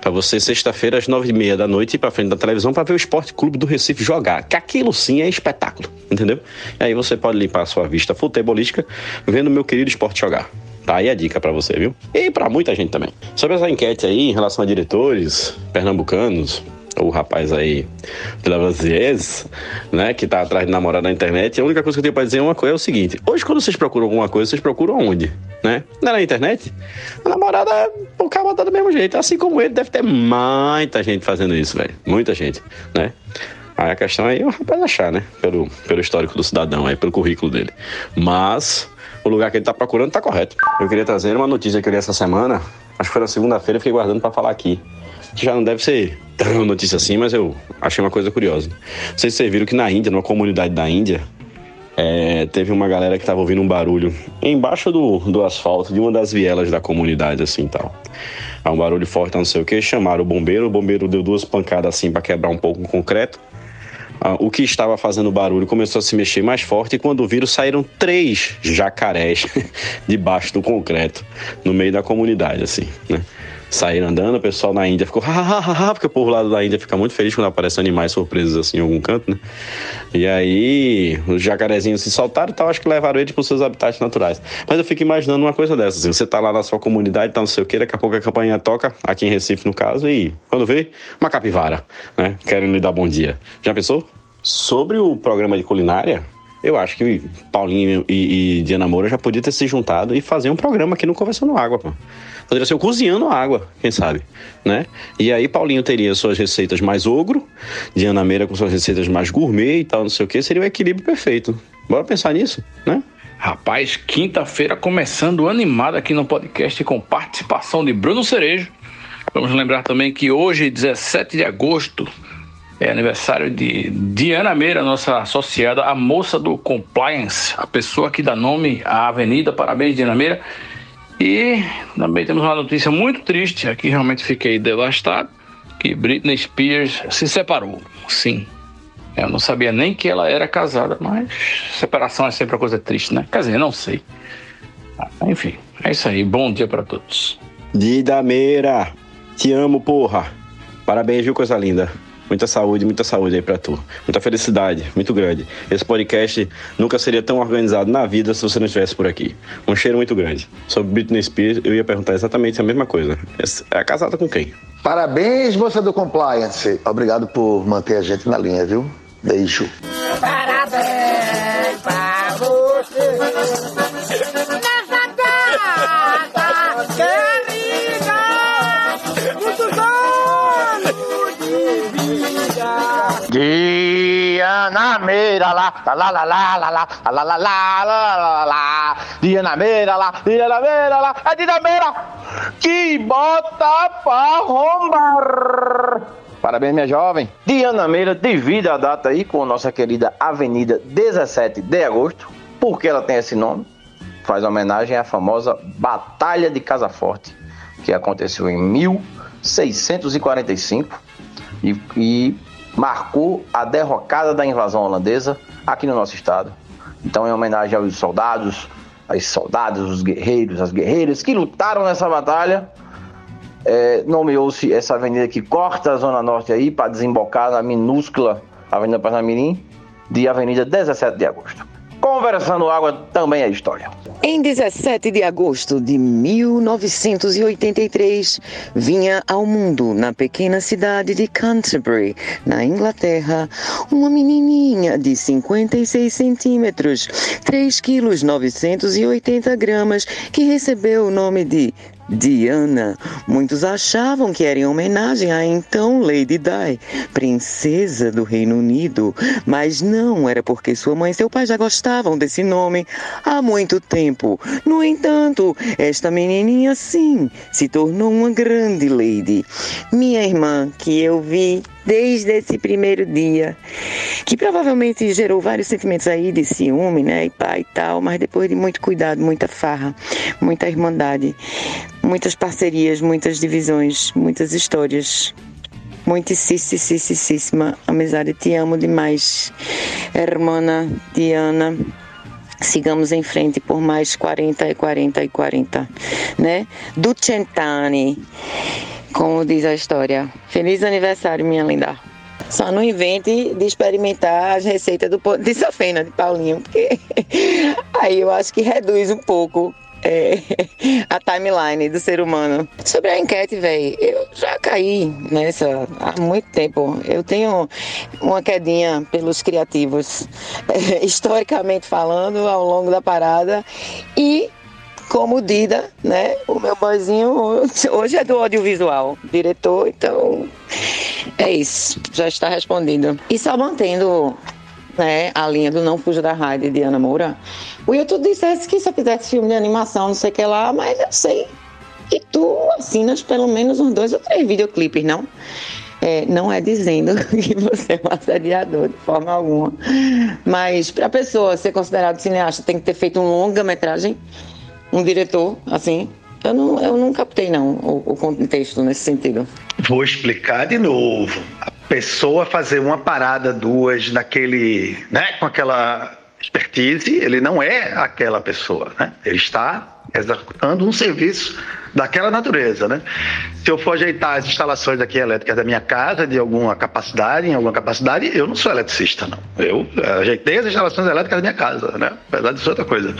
Pra você, sexta-feira, às nove e meia da noite, ir pra frente da televisão para ver o Esporte Clube do Recife jogar. Que aquilo sim é espetáculo, entendeu? E aí você pode limpar a sua vista futebolística vendo o meu querido esporte jogar. Tá aí a dica para você, viu? E para muita gente também. Sobre essa enquete aí em relação a diretores pernambucanos, o rapaz aí de Lavazies, né, que tá atrás de namorada na internet, a única coisa que eu tenho pra dizer é uma coisa é o seguinte: hoje, quando vocês procuram alguma coisa, vocês procuram onde? Né? Não é na internet? A namorada, o cara tá do mesmo jeito. Assim como ele, deve ter muita gente fazendo isso, velho. Muita gente, né? Aí a questão aí é o rapaz achar, né? Pelo, pelo histórico do cidadão aí, pelo currículo dele. Mas o lugar que ele tá procurando tá correto. Eu queria trazer uma notícia que eu li essa semana, acho que foi na segunda-feira, fiquei guardando para falar aqui. Já não deve ser tão notícia assim, mas eu achei uma coisa curiosa. Vocês viram que na Índia, numa comunidade da Índia, é, teve uma galera que tava ouvindo um barulho embaixo do, do asfalto de uma das vielas da comunidade, assim tal. Um barulho forte, não sei o que, chamaram o bombeiro, o bombeiro deu duas pancadas assim para quebrar um pouco o concreto. Ah, o que estava fazendo barulho começou a se mexer mais forte e quando viram saíram três jacarés debaixo do concreto no meio da comunidade assim, né? Saíram andando, o pessoal na Índia ficou ha, porque o povo lá da Índia fica muito feliz quando aparecem animais surpresos assim em algum canto, né? E aí os jacarezinhos se soltaram e tal, acho que levaram eles para os seus habitats naturais. Mas eu fico imaginando uma coisa dessa, assim, você tá lá na sua comunidade, tá não sei o que, daqui a pouco a campanha toca, aqui em Recife no caso, e quando vê, uma capivara, né? Querendo lhe dar bom dia. Já pensou? Sobre o programa de culinária, eu acho que Paulinho e, e Diana Moura já podiam ter se juntado e fazer um programa aqui no Conversando Água, pô. Poderia ser o Cozinhando Água, quem sabe, né? E aí Paulinho teria suas receitas mais ogro, Diana Meira com suas receitas mais gourmet e tal, não sei o que, seria o equilíbrio perfeito. Bora pensar nisso, né? Rapaz, quinta-feira começando animado aqui no podcast com participação de Bruno Cerejo. Vamos lembrar também que hoje, 17 de agosto, é aniversário de Diana Meira, nossa associada, a moça do compliance, a pessoa que dá nome à avenida. Parabéns, Diana Meira. E também temos uma notícia muito triste, aqui realmente fiquei devastado, que Britney Spears se separou. Sim. Eu não sabia nem que ela era casada, mas separação é sempre uma coisa triste, né? Quer dizer, não sei. Enfim, é isso aí. Bom dia para todos. Dida Meira, te amo, porra. Parabéns, viu, coisa linda. Muita saúde, muita saúde aí pra tu. Muita felicidade, muito grande. Esse podcast nunca seria tão organizado na vida se você não estivesse por aqui. Um cheiro muito grande. Sobre Britney Spears, eu ia perguntar exatamente a mesma coisa. É casada com quem? Parabéns, moça do Compliance. Obrigado por manter a gente na linha, viu? Beijo. Parabéns pra você. Diana Meira lá, lá lá lá lá lá lá lá lá lá lá lá Diana Meira lá, Diana Meira lá, é Diana Meira que bota pra rombar. Parabéns, minha jovem. Diana Meira divide a data aí com nossa querida Avenida 17 de Agosto. Por que ela tem esse nome? Faz homenagem à famosa Batalha de Casa Forte, que aconteceu em 1645 e, e marcou a derrocada da invasão holandesa aqui no nosso estado. Então, em homenagem aos soldados, aos soldados, os guerreiros, as guerreiras que lutaram nessa batalha, é, nomeou-se essa avenida que corta a Zona Norte aí para desembocar na minúscula Avenida Parnamirim de Avenida 17 de Agosto. Conversando água também é história. Em 17 de agosto de 1983, vinha ao mundo, na pequena cidade de Canterbury, na Inglaterra, uma menininha de 56 centímetros, 3 quilos 980 gramas, que recebeu o nome de Diana. Muitos achavam que era em homenagem à então Lady Di, princesa do Reino Unido, mas não era porque sua mãe e seu pai já gostavam desse nome há muito tempo. No entanto, esta menininha sim se tornou uma grande lady. Minha irmã, que eu vi desde esse primeiro dia, que provavelmente gerou vários sentimentos aí de ciúme, né, e pai e tal, mas depois de muito cuidado, muita farra, muita irmandade, muitas parcerias, muitas divisões, muitas histórias. Muitíssima amizade, te amo demais, hermana Diana sigamos em frente por mais 40 e 40 e 40, né? Do Centani, como diz a história. Feliz aniversário, minha linda. Só não invente de experimentar as receitas do de safena de Paulinho, porque aí eu acho que reduz um pouco é, a timeline do ser humano. Sobre a enquete, velho, eu já caí nessa há muito tempo. Eu tenho uma quedinha pelos criativos, é, historicamente falando, ao longo da parada. E como Dida, né? O meu boizinho hoje é do audiovisual, diretor, então é isso, já está respondido. E só mantendo né, a linha do Não Fuja da Rádio de Ana Moura, o YouTube dissesse que se eu fizesse filme de animação, não sei o que lá, mas eu sei que tu assinas pelo menos uns dois ou três videoclipes, não? É, não é dizendo que você é um assediador de forma alguma. Mas para a pessoa ser considerado cineasta, tem que ter feito um longa-metragem um diretor, assim, eu não, eu não captei não o, o contexto nesse sentido. Vou explicar de novo. A pessoa fazer uma parada, duas, naquele, né, com aquela expertise, ele não é aquela pessoa, né? Ele está executando um serviço daquela natureza, né? Se eu for ajeitar as instalações aqui elétricas da minha casa de alguma capacidade, em alguma capacidade, eu não sou eletricista, não. Eu ajeitei as instalações elétricas da minha casa, né? Apesar de ser outra coisa.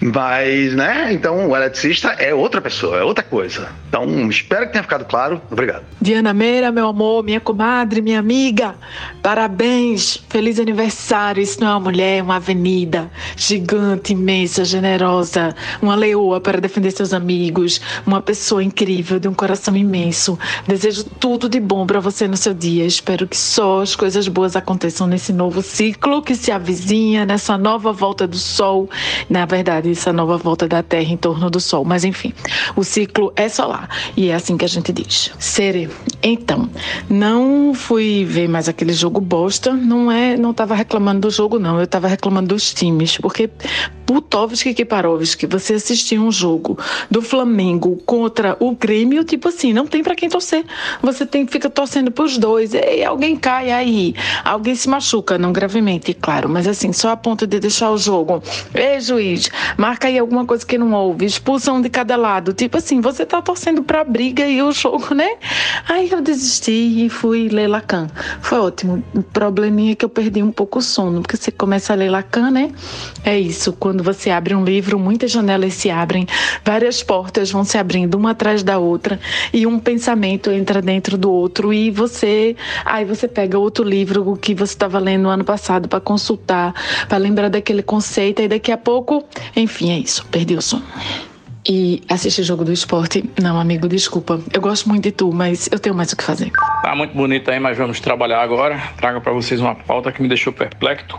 Mas, né? Então, o eletricista é outra pessoa, é outra coisa. Então, espero que tenha ficado claro. Obrigado. Diana Meira, meu amor, minha comadre, minha amiga, parabéns, feliz aniversário. Isso não é uma mulher, é uma avenida gigante, imensa, generosa, uma leoa para defender seus amigos, uma pessoa incrível, de um coração imenso. Desejo tudo de bom para você no seu dia. Espero que só as coisas boas aconteçam nesse novo ciclo que se avizinha, nessa nova volta do sol. Na verdade, essa nova volta da Terra em torno do Sol. Mas enfim, o ciclo é solar e é assim que a gente diz. Sere, então, não fui ver mais aquele jogo bosta. Não é, não tava reclamando do jogo, não. Eu tava reclamando dos times, porque Putovski e Kiparovski, você assistir um jogo do Flamengo contra o Grêmio, tipo assim, não tem para quem torcer. Você tem fica torcendo pros dois. E alguém cai aí, alguém se machuca, não gravemente, claro, mas assim, só a ponto de deixar o jogo. Ei, juiz, marca aí alguma coisa que não houve, expulsão de cada lado. Tipo assim, você tá torcendo pra briga e o jogo, né? Aí eu desisti e fui ler Lacan. Foi ótimo. O probleminha é que eu perdi um pouco o sono, porque você começa a ler Lacan, né? É isso, quando você abre um livro, muitas janelas se abrem, várias portas vão se abrindo uma atrás da outra e um pensamento entra dentro do outro e você, aí você pega outro livro que você estava lendo no ano passado para consultar, para lembrar daquele conceito e daqui a pouco, enfim, é isso, perdi o sono. E assistir jogo do esporte, não, amigo, desculpa. Eu gosto muito de tu, mas eu tenho mais o que fazer. Tá muito bonito aí, mas vamos trabalhar agora. Trago para vocês uma pauta que me deixou perplexo.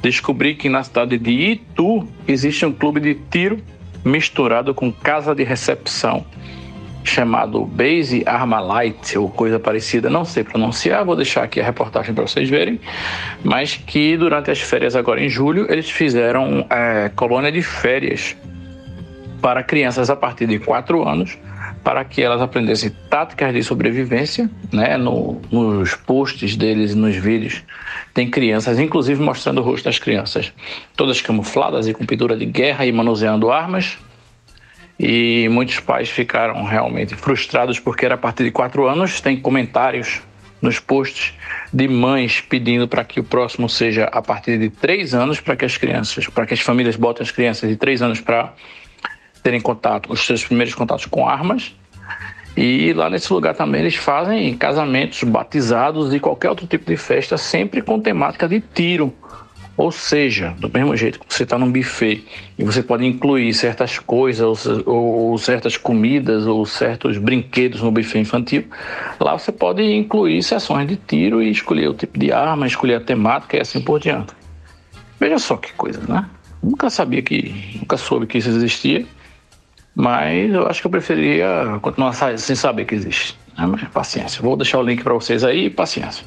Descobri que na cidade de Itu existe um clube de tiro misturado com casa de recepção. Chamado Base Armalite ou coisa parecida, não sei pronunciar, vou deixar aqui a reportagem para vocês verem, mas que durante as férias agora em julho eles fizeram é, colônia de férias para crianças a partir de 4 anos para que elas aprendessem táticas de sobrevivência, né? No, nos posts deles, nos vídeos, tem crianças, inclusive mostrando o rosto das crianças, todas camufladas e com pintura de guerra e manuseando armas. E muitos pais ficaram realmente frustrados porque era a partir de quatro anos. Tem comentários nos posts de mães pedindo para que o próximo seja a partir de três anos, para que as crianças, para que as famílias botem as crianças de três anos para terem contato, os seus primeiros contatos com armas. E lá nesse lugar também eles fazem casamentos, batizados e qualquer outro tipo de festa, sempre com temática de tiro. Ou seja, do mesmo jeito que você está num buffet e você pode incluir certas coisas, ou, ou, certas comidas, ou certos brinquedos no buffet infantil, lá você pode incluir sessões de tiro e escolher o tipo de arma, escolher a temática e assim por diante. Veja só que coisa, né? Nunca sabia que, nunca soube que isso existia. Mas eu acho que eu preferiria continuar sem saber que existe. Né? Mas paciência. Vou deixar o link para vocês aí paciência.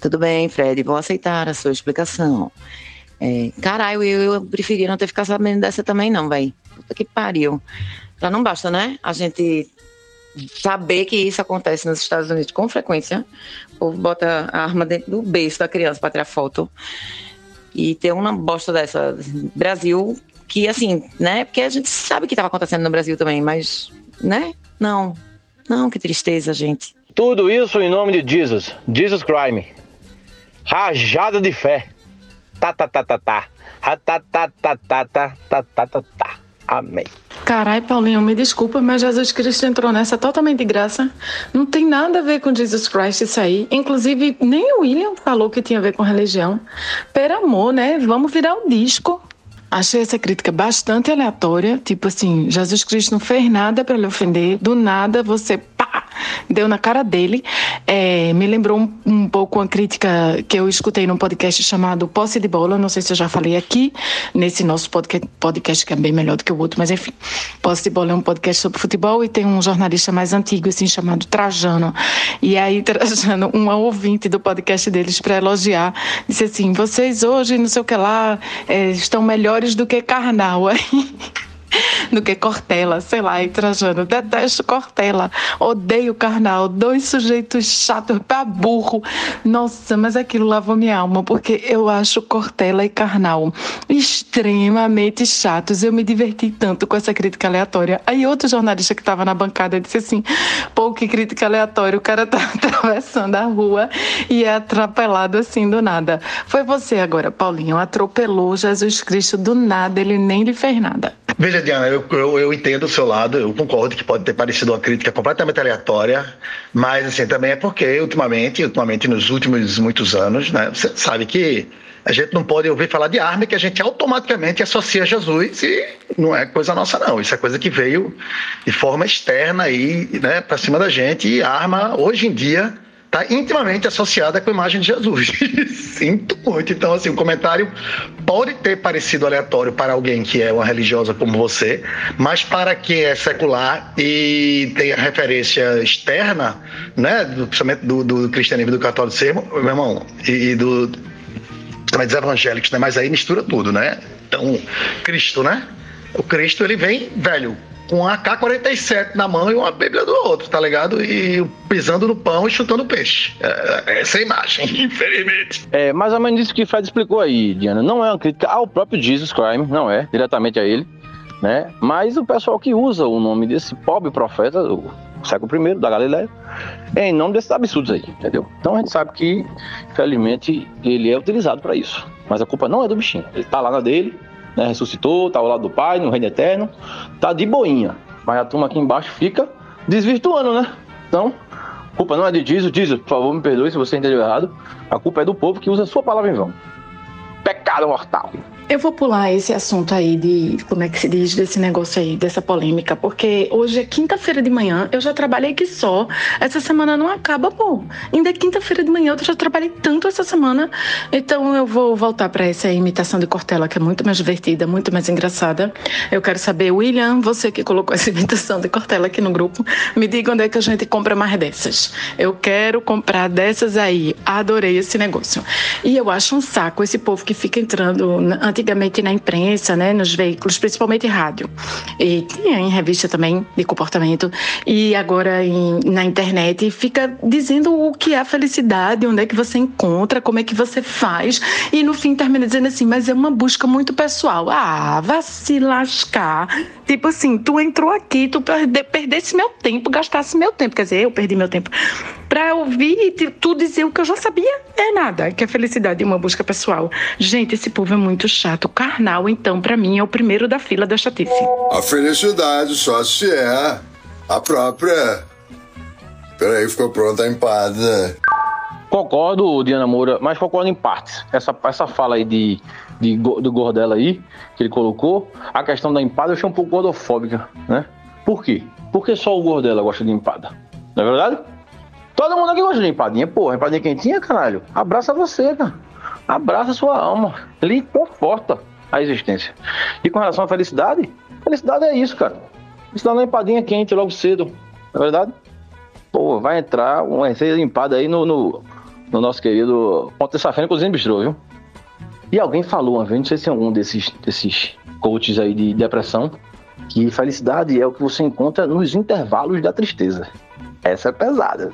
Tudo bem, Fred, vou aceitar a sua explicação. É, caralho, eu, eu preferia não ter ficado sabendo dessa também, não, velho. Puta que pariu. Já não basta, né? A gente saber que isso acontece nos Estados Unidos com frequência. O povo bota a arma dentro do beijo da criança para tirar foto. E ter uma bosta dessa. Brasil que assim, né? Porque a gente sabe que estava acontecendo no Brasil também, mas, né? Não, não, que tristeza, gente. Tudo isso em nome de Jesus, Jesus Crime. Rajada de fé. Tá, tá, tá, tá, tá. tá, tá, tá, tá, tá, tá, tá, tá, tá. Amém. Carai, Paulinho, me desculpa, mas Jesus Cristo entrou nessa totalmente de graça. Não tem nada a ver com Jesus Christ isso aí. Inclusive, nem o William falou que tinha a ver com religião. Pelo amor, né? Vamos virar o disco. Achei essa crítica bastante aleatória, tipo assim, Jesus Cristo não fez nada para lhe ofender, do nada você deu na cara dele. É, me lembrou um, um, pouco uma crítica que eu escutei num podcast chamado Posse de Bola, não sei se eu já falei aqui, nesse nosso podcast, podcast que é bem melhor do que o outro, mas enfim. Posse de Bola é um podcast sobre futebol e tem um jornalista mais antigo, assim, chamado Trajano. E aí, Trajano, um ouvinte do podcast deles para elogiar, disse assim: vocês hoje, não sei o que lá, é, estão melhores do que Karnal. Aí do que Cortella, sei lá, e Trajano. Detesto Cortella, odeio Karnal, dois sujeitos chatos pra burro. Nossa, mas aquilo lavou minha alma, porque eu acho Cortella e Karnal extremamente chatos. Eu me diverti tanto com essa crítica aleatória. Aí outro jornalista que estava na bancada disse assim: pô, que crítica aleatória, o cara tá atravessando a rua e é atropelado assim do nada. Foi você agora, Paulinho, atropelou Jesus Cristo do nada, ele nem lhe fez nada. Veja, Diana, eu, eu, eu, entendo o seu lado, eu concordo que pode ter parecido uma crítica completamente aleatória, mas assim, também é porque ultimamente, ultimamente nos últimos muitos anos, né, você sabe que a gente não pode ouvir falar de arma que a gente automaticamente associa a Jesus e não é coisa nossa não, isso é coisa que veio de forma externa aí, né, para cima da gente e arma hoje em dia está intimamente associada com a imagem de Jesus. Sinto muito. Então, assim, o comentário pode ter parecido aleatório para alguém que é uma religiosa como você, mas para quem é secular e tem a referência externa, né, do, principalmente do, do cristianismo do catolicismo, meu irmão, e, e do também dos evangélicos, né? Mas aí mistura tudo, né? Então, Cristo, né? O Cristo, ele vem, velho, com um AK-47 na mão e uma Bíblia do outro, tá ligado? E pisando no pão e chutando peixe. É, essa é a imagem, infelizmente. É mais ou menos isso que o Fred explicou aí, Diana. Não é uma crítica ao próprio Jesus Crime, não é, diretamente a ele, né? Mas o pessoal que usa o nome desse pobre profeta, o século I da Galileia, é em nome desses absurdos aí, entendeu? Então a gente sabe que, infelizmente, ele é utilizado para isso. Mas a culpa não é do bichinho. Ele tá lá na dele, né, ressuscitou, tá ao lado do Pai, no reino eterno, tá de boinha. Mas a turma aqui embaixo fica desvirtuando, né? Então, a culpa não é de Jesus, Jesus, por favor, me perdoe se você entendeu errado. A culpa é do povo que usa a sua palavra em vão. Pecado mortal. Eu vou pular esse assunto aí de como é que se diz desse negócio aí, dessa polêmica, porque hoje é quinta-feira de manhã, eu já trabalhei que só. Essa semana não acaba, pô. Ainda é quinta-feira de manhã, eu já trabalhei tanto essa semana. Então eu vou voltar para essa imitação de Cortella, que é muito mais divertida, muito mais engraçada. Eu quero saber, William, você que colocou essa imitação de Cortella aqui no grupo, me diga onde é que a gente compra mais dessas. Eu quero comprar dessas aí. Adorei esse negócio. E eu acho um saco esse povo que fica entrando antigamente na imprensa, né, nos veículos, principalmente rádio, e tinha em revista também de comportamento, e agora em- na internet, fica dizendo o que é a felicidade, onde é que você encontra, como é que você faz, e no fim termina dizendo assim, mas é uma busca muito pessoal. Ah, vá se lascar. Tipo assim, tu entrou aqui, tu perde, perdesse meu tempo, gastasse meu tempo, quer dizer, eu perdi meu tempo, pra ouvir e tu- tu dizer o que eu já sabia, é nada, que a felicidade é uma busca pessoal. Gente, esse povo é muito chato. Carnal, então, pra mim, é o primeiro da fila da chatice. A felicidade só se é a própria. Peraí, ficou pronta a empada. Concordo, Diana Moura, mas concordo em partes. Essa, essa fala aí de, de, do Gordela aí, que ele colocou, a questão da empada eu achei um pouco gordofóbica, né? Por quê? Porque só o Gordela gosta de empada. Não é verdade? Todo mundo aqui gosta de empadinha. Porra, empadinha quentinha, caralho. Abraça você, cara. Abraça sua alma. Lhe conforta a existência. E com relação à felicidade, felicidade é isso, cara. Felicidade é uma empadinha quente logo cedo. Não é verdade? Pô, vai entrar uma receita empada aí no, no, no nosso querido Ponto de Safena Cozinha Bistrô, viu? E alguém falou uma vez, não sei se é algum desses, desses coaches aí de depressão, que felicidade é o que você encontra nos intervalos da tristeza. Essa é pesada.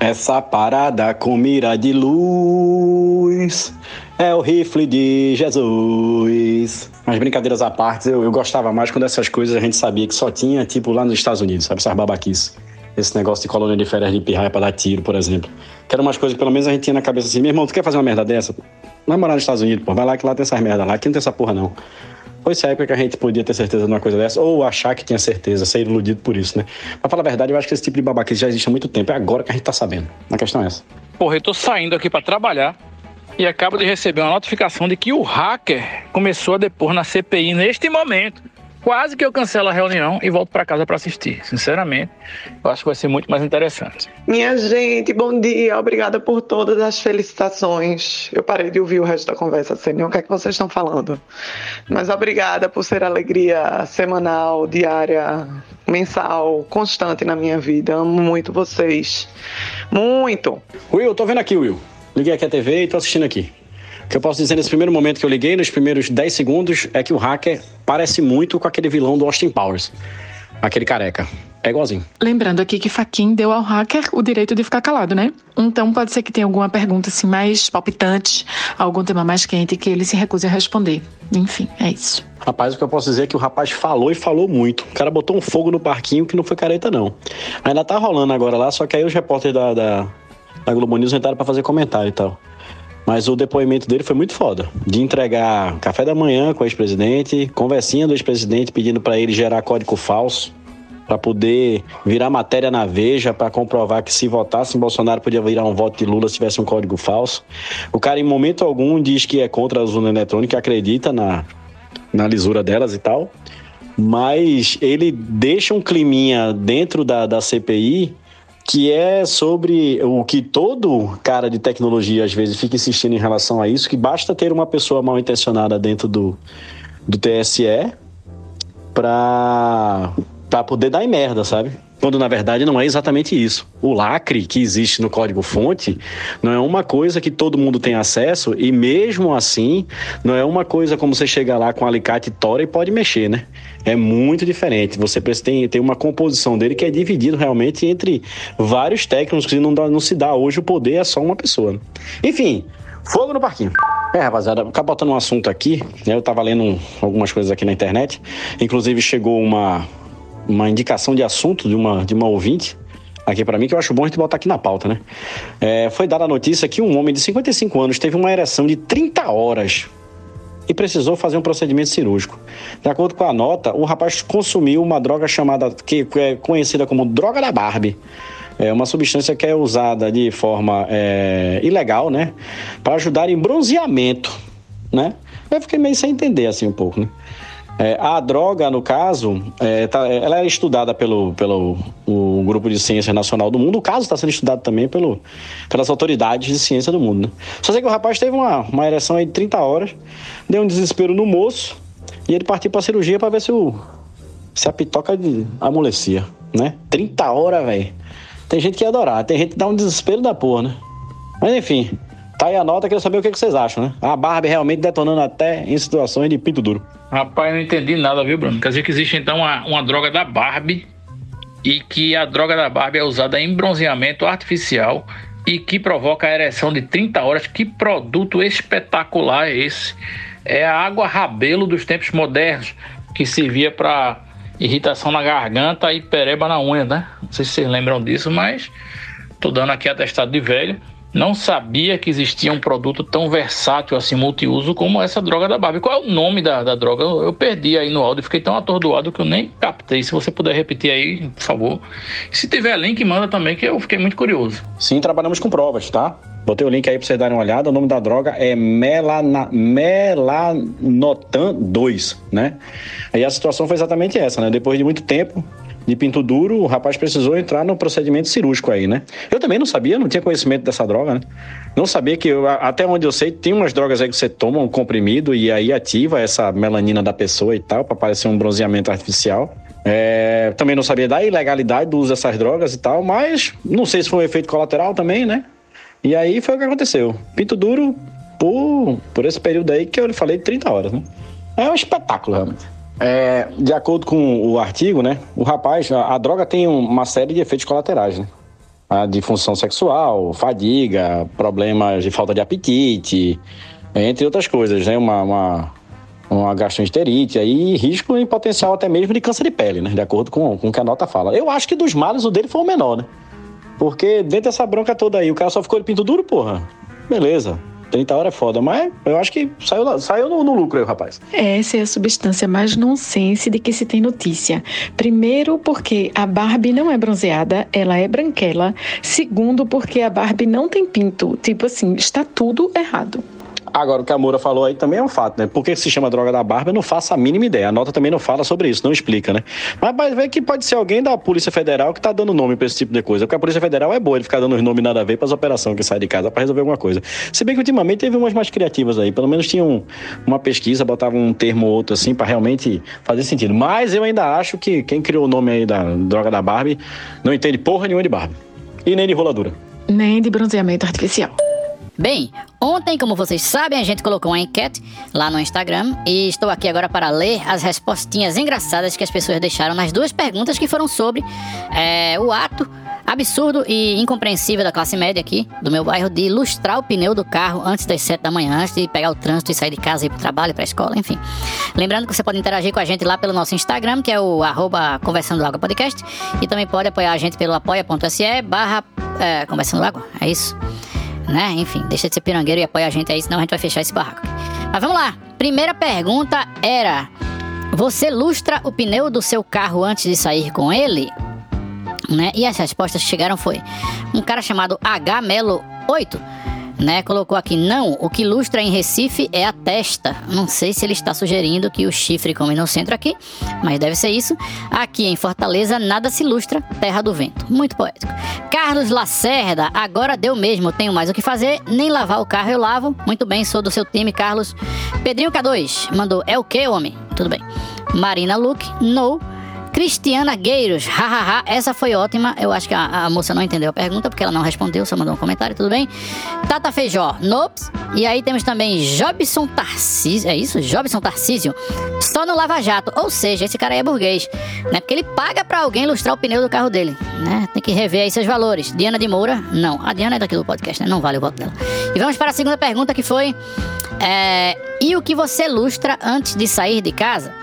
Essa parada com mira de luz é o rifle de Jesus. Mas brincadeiras à parte, eu, eu gostava mais quando essas coisas a gente sabia que só tinha, tipo, lá nos Estados Unidos, sabe? Essas babaquices. Esse negócio de colônia de férias de pirraia pra dar tiro, por exemplo. Que eram umas coisas que pelo menos a gente tinha na cabeça assim, meu irmão, tu quer fazer uma merda dessa? Vai morar nos Estados Unidos, pô. Vai lá que lá tem essas merdas lá. Aqui não tem essa porra, não. Foi essa época que a gente podia ter certeza de uma coisa dessa, ou achar que tinha certeza, ser iludido por isso, né? Pra falar a verdade, eu acho que esse tipo de babaquice já existe há muito tempo. É agora que a gente tá sabendo. A questão é essa. Porra, eu tô saindo aqui pra trabalhar e acabo de receber uma notificação de que o hacker começou a depor na CPI neste momento. Quase que eu cancelo a reunião e volto pra casa pra assistir. Sinceramente, eu acho que vai ser muito mais interessante. Minha gente, bom dia. Obrigada por todas as felicitações. Eu parei de ouvir o resto da conversa, sem nem o que é que vocês estão falando. Mas obrigada por ser alegria semanal, diária, mensal, constante na minha vida. Amo muito vocês. Muito. Will, tô vendo aqui, Will. Liguei aqui a TV e tô assistindo aqui. O que eu posso dizer nesse primeiro momento que eu liguei, nos primeiros 10 segundos, é que o hacker parece muito com aquele vilão do Austin Powers. Aquele careca. É igualzinho. Lembrando aqui que Faquin deu ao hacker o direito de ficar calado, né? Então pode ser que tenha alguma pergunta assim mais palpitante, algum tema mais quente que ele se recuse a responder. Enfim, é isso. Rapaz, o que eu posso dizer é que o rapaz falou e falou muito. O cara botou um fogo no parquinho que não foi careta, não. Ainda tá rolando agora lá, só que aí os repórteres da, da, da Globo News entraram pra fazer comentário e tal. Mas o depoimento dele foi muito foda. De entregar café da manhã com o ex-presidente, conversinha do ex-presidente pedindo pra ele gerar código falso para poder virar matéria na Veja para comprovar que se votasse em Bolsonaro podia virar um voto de Lula se tivesse um código falso. O cara em momento algum diz que é contra a urna eletrônica, acredita na, na lisura delas e tal, mas ele deixa um climinha dentro da, da CPI que é sobre o que todo cara de tecnologia às vezes fica insistindo em relação a isso, que basta ter uma pessoa mal intencionada dentro do, do TSE para poder dar em merda, sabe? Quando na verdade não é exatamente isso. O lacre que existe no código-fonte não é uma coisa que todo mundo tem acesso e mesmo assim não é uma coisa como você chega lá com um alicate tora e pode mexer, né? É muito diferente. Você tem, tem uma composição dele que é dividido realmente entre vários técnicos e não, dá- não se dá hoje o poder é só uma pessoa. né? Enfim, fogo no parquinho. É, rapaziada, acaba botando um assunto aqui, né? Eu tava lendo um- algumas coisas aqui na internet. Inclusive chegou uma, uma indicação de assunto de uma, de uma ouvinte aqui pra mim, que eu acho bom a gente botar aqui na pauta, né? É, foi dada a notícia que um homem de 55 anos teve uma ereção de 30 horas e precisou fazer um procedimento cirúrgico. De acordo com a nota, o rapaz consumiu uma droga chamada, que é conhecida como droga da Barbie. É uma substância que é usada de forma é, ilegal, né? Para ajudar em bronzeamento, né? Eu fiquei meio sem entender, assim, um pouco, né? É, a droga, no caso, é, tá- ela é estudada pelo, pelo o Grupo de Ciência Nacional do Mundo. O caso está sendo estudado também pelo, pelas autoridades de ciência do mundo. Né? Só sei que o rapaz teve uma, uma ereção aí de 30 horas, deu um desespero no moço e ele partiu para a cirurgia para ver se, o, se a pitoca amolecia. Né? 30 horas, velho. Tem gente que ia adorar, tem gente que dá um desespero da porra, né? Mas enfim, tá aí a nota, queria saber o que, vocês acham, né? A Barbie realmente detonando até em situações de pinto duro. Rapaz, não entendi nada, viu, Bruno? Quer dizer que existe então uma, uma droga da Barbie e que a droga da Barbie é usada em bronzeamento artificial e que provoca a ereção de 30 horas. Que produto espetacular é esse? É a água rabelo dos tempos modernos que servia para irritação na garganta e pereba na unha, né? Não sei se vocês lembram disso, mas tô dando aqui atestado de velho. Não sabia que existia um produto tão versátil, assim, multiuso, como essa droga da Barbie. Qual é o nome da, da droga? Eu, perdi aí no áudio, fiquei tão atordoado que eu nem captei. Se você puder repetir aí, por favor. Se tiver link, manda também, que eu fiquei muito curioso. Sim, trabalhamos com provas, tá? Botei o link aí pra vocês darem uma olhada. O nome da droga é melana, Melanotan 2, né? Aí a situação foi exatamente essa, né? Depois de muito tempo de pinto duro, o rapaz precisou entrar no procedimento cirúrgico aí, né? Eu também não sabia, não tinha conhecimento dessa droga, né? Não sabia que, eu- até onde eu sei, tem umas drogas aí que você toma um comprimido e aí ativa essa melanina da pessoa e tal, pra parecer um bronzeamento artificial. É, também não sabia da ilegalidade do uso dessas drogas e tal, mas não sei se foi um efeito colateral também, né? E aí foi o que aconteceu. Pinto duro por, por esse período aí que eu lhe falei de 30 horas, né? É um espetáculo, realmente. É, de acordo com o artigo, né? O rapaz, a, a droga tem um- uma série de efeitos colaterais, né? A disfunção sexual, fadiga, problemas de falta de apetite, entre outras coisas, né? Uma, uma, uma gastroenterite aí, risco em potencial até mesmo de câncer de pele, né? De acordo com, com o que a nota fala. Eu acho que dos males o dele foi o menor, né? Porque dentro dessa bronca toda aí, o cara só ficou de pinto duro, porra. Beleza. 30 horas é foda, mas eu acho que saiu, saiu no, no lucro aí, rapaz. Essa é a substância mais nonsense de que se tem notícia. Primeiro, porque a Barbie não é bronzeada, ela é branquela. Segundo, porque a Barbie não tem pinto. Tipo assim, está tudo errado. Agora, o que a Moura falou aí também é um fato, né? Por que se chama droga da Barbie? Eu não faço a mínima ideia. A nota também não fala sobre isso, não explica, né? Mas vai ver que pode ser alguém da Polícia Federal que tá dando nome pra esse tipo de coisa. Porque a Polícia Federal é boa de ficar dando os nomes nada a ver pras operações que sai de casa pra resolver alguma coisa. Se bem que ultimamente teve umas mais criativas aí. Pelo menos tinha um- uma pesquisa, botava um termo ou outro assim pra realmente fazer sentido. Mas eu ainda acho que quem criou o nome aí da droga da Barbie não entende porra nenhuma de Barbie. E nem de roladura. Nem de bronzeamento artificial. Bem, ontem, como vocês sabem, a gente colocou uma enquete lá no Instagram e estou aqui agora para ler as respostinhas engraçadas que as pessoas deixaram nas duas perguntas que foram sobre é, o ato absurdo e incompreensível da classe média aqui do meu bairro de lustrar o pneu do carro antes das 7 da manhã, antes de pegar o trânsito e sair de casa e ir pro trabalho, pra escola, enfim. Lembrando que você pode interagir com a gente lá pelo nosso Instagram, que é o arroba Conversando Água Podcast, e também pode apoiar a gente pelo apoia.se barra é, Conversando Água, é isso né? Enfim, deixa de ser pirangueiro e apoia a gente aí, senão a gente vai fechar esse barraco. Mas vamos lá. Primeira pergunta era: Você lustra o pneu do seu carro antes de sair com ele? Né? E as respostas que chegaram foi: um cara chamado H Melo 8 né, colocou aqui, não, o que lustra em Recife é a testa. Não sei se ele está sugerindo que o chifre come no centro aqui, mas deve ser isso. Aqui em Fortaleza, nada se lustra, terra do vento. Muito poético. Carlos Lacerda, agora deu mesmo, tenho mais o que fazer, nem lavar o carro eu lavo. Muito bem, sou do seu time, Carlos. Pedrinho K2 mandou, é o que, homem? Tudo bem. Marina Luke, no. Cristiana Gueiros, hahaha, essa foi ótima. Eu acho que a, a moça não entendeu a pergunta porque ela não respondeu, só mandou um comentário, tudo bem. Tata Feijó, nops. E aí temos também Jobson Tarcísio, é isso? Jobson Tarcísio, só no Lava Jato. Ou seja, esse cara aí é burguês, né? Porque ele paga pra alguém ilustrar o pneu do carro dele, né? Tem que rever aí seus valores. Diana de Moura, não. A Diana é daqui do podcast, né? Não vale o voto dela. E vamos para a segunda pergunta que foi: é, E o que você lustra antes de sair de casa?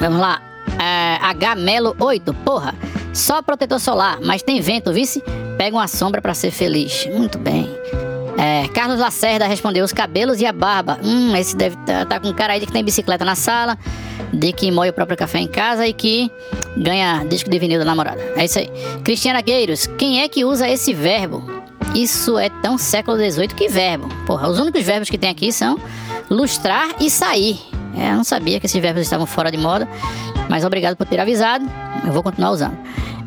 Vamos lá. É, H Melo 8, porra. Só protetor solar, mas tem vento, vice? Pega uma sombra pra ser feliz. Muito bem. É, Carlos Lacerda respondeu os cabelos e a barba. Hum, esse deve estar tá, com cara aí de que tem bicicleta na sala, de que moe o próprio café em casa e que ganha disco de vinil da namorada. É isso aí. Cristiana Gueiros, quem é que usa esse verbo? Isso é tão século XVIII que verbo. Porra, os únicos verbos que tem aqui são lustrar e sair. É, eu não sabia que esses verbos estavam fora de moda, mas obrigado por ter avisado. Eu vou continuar usando.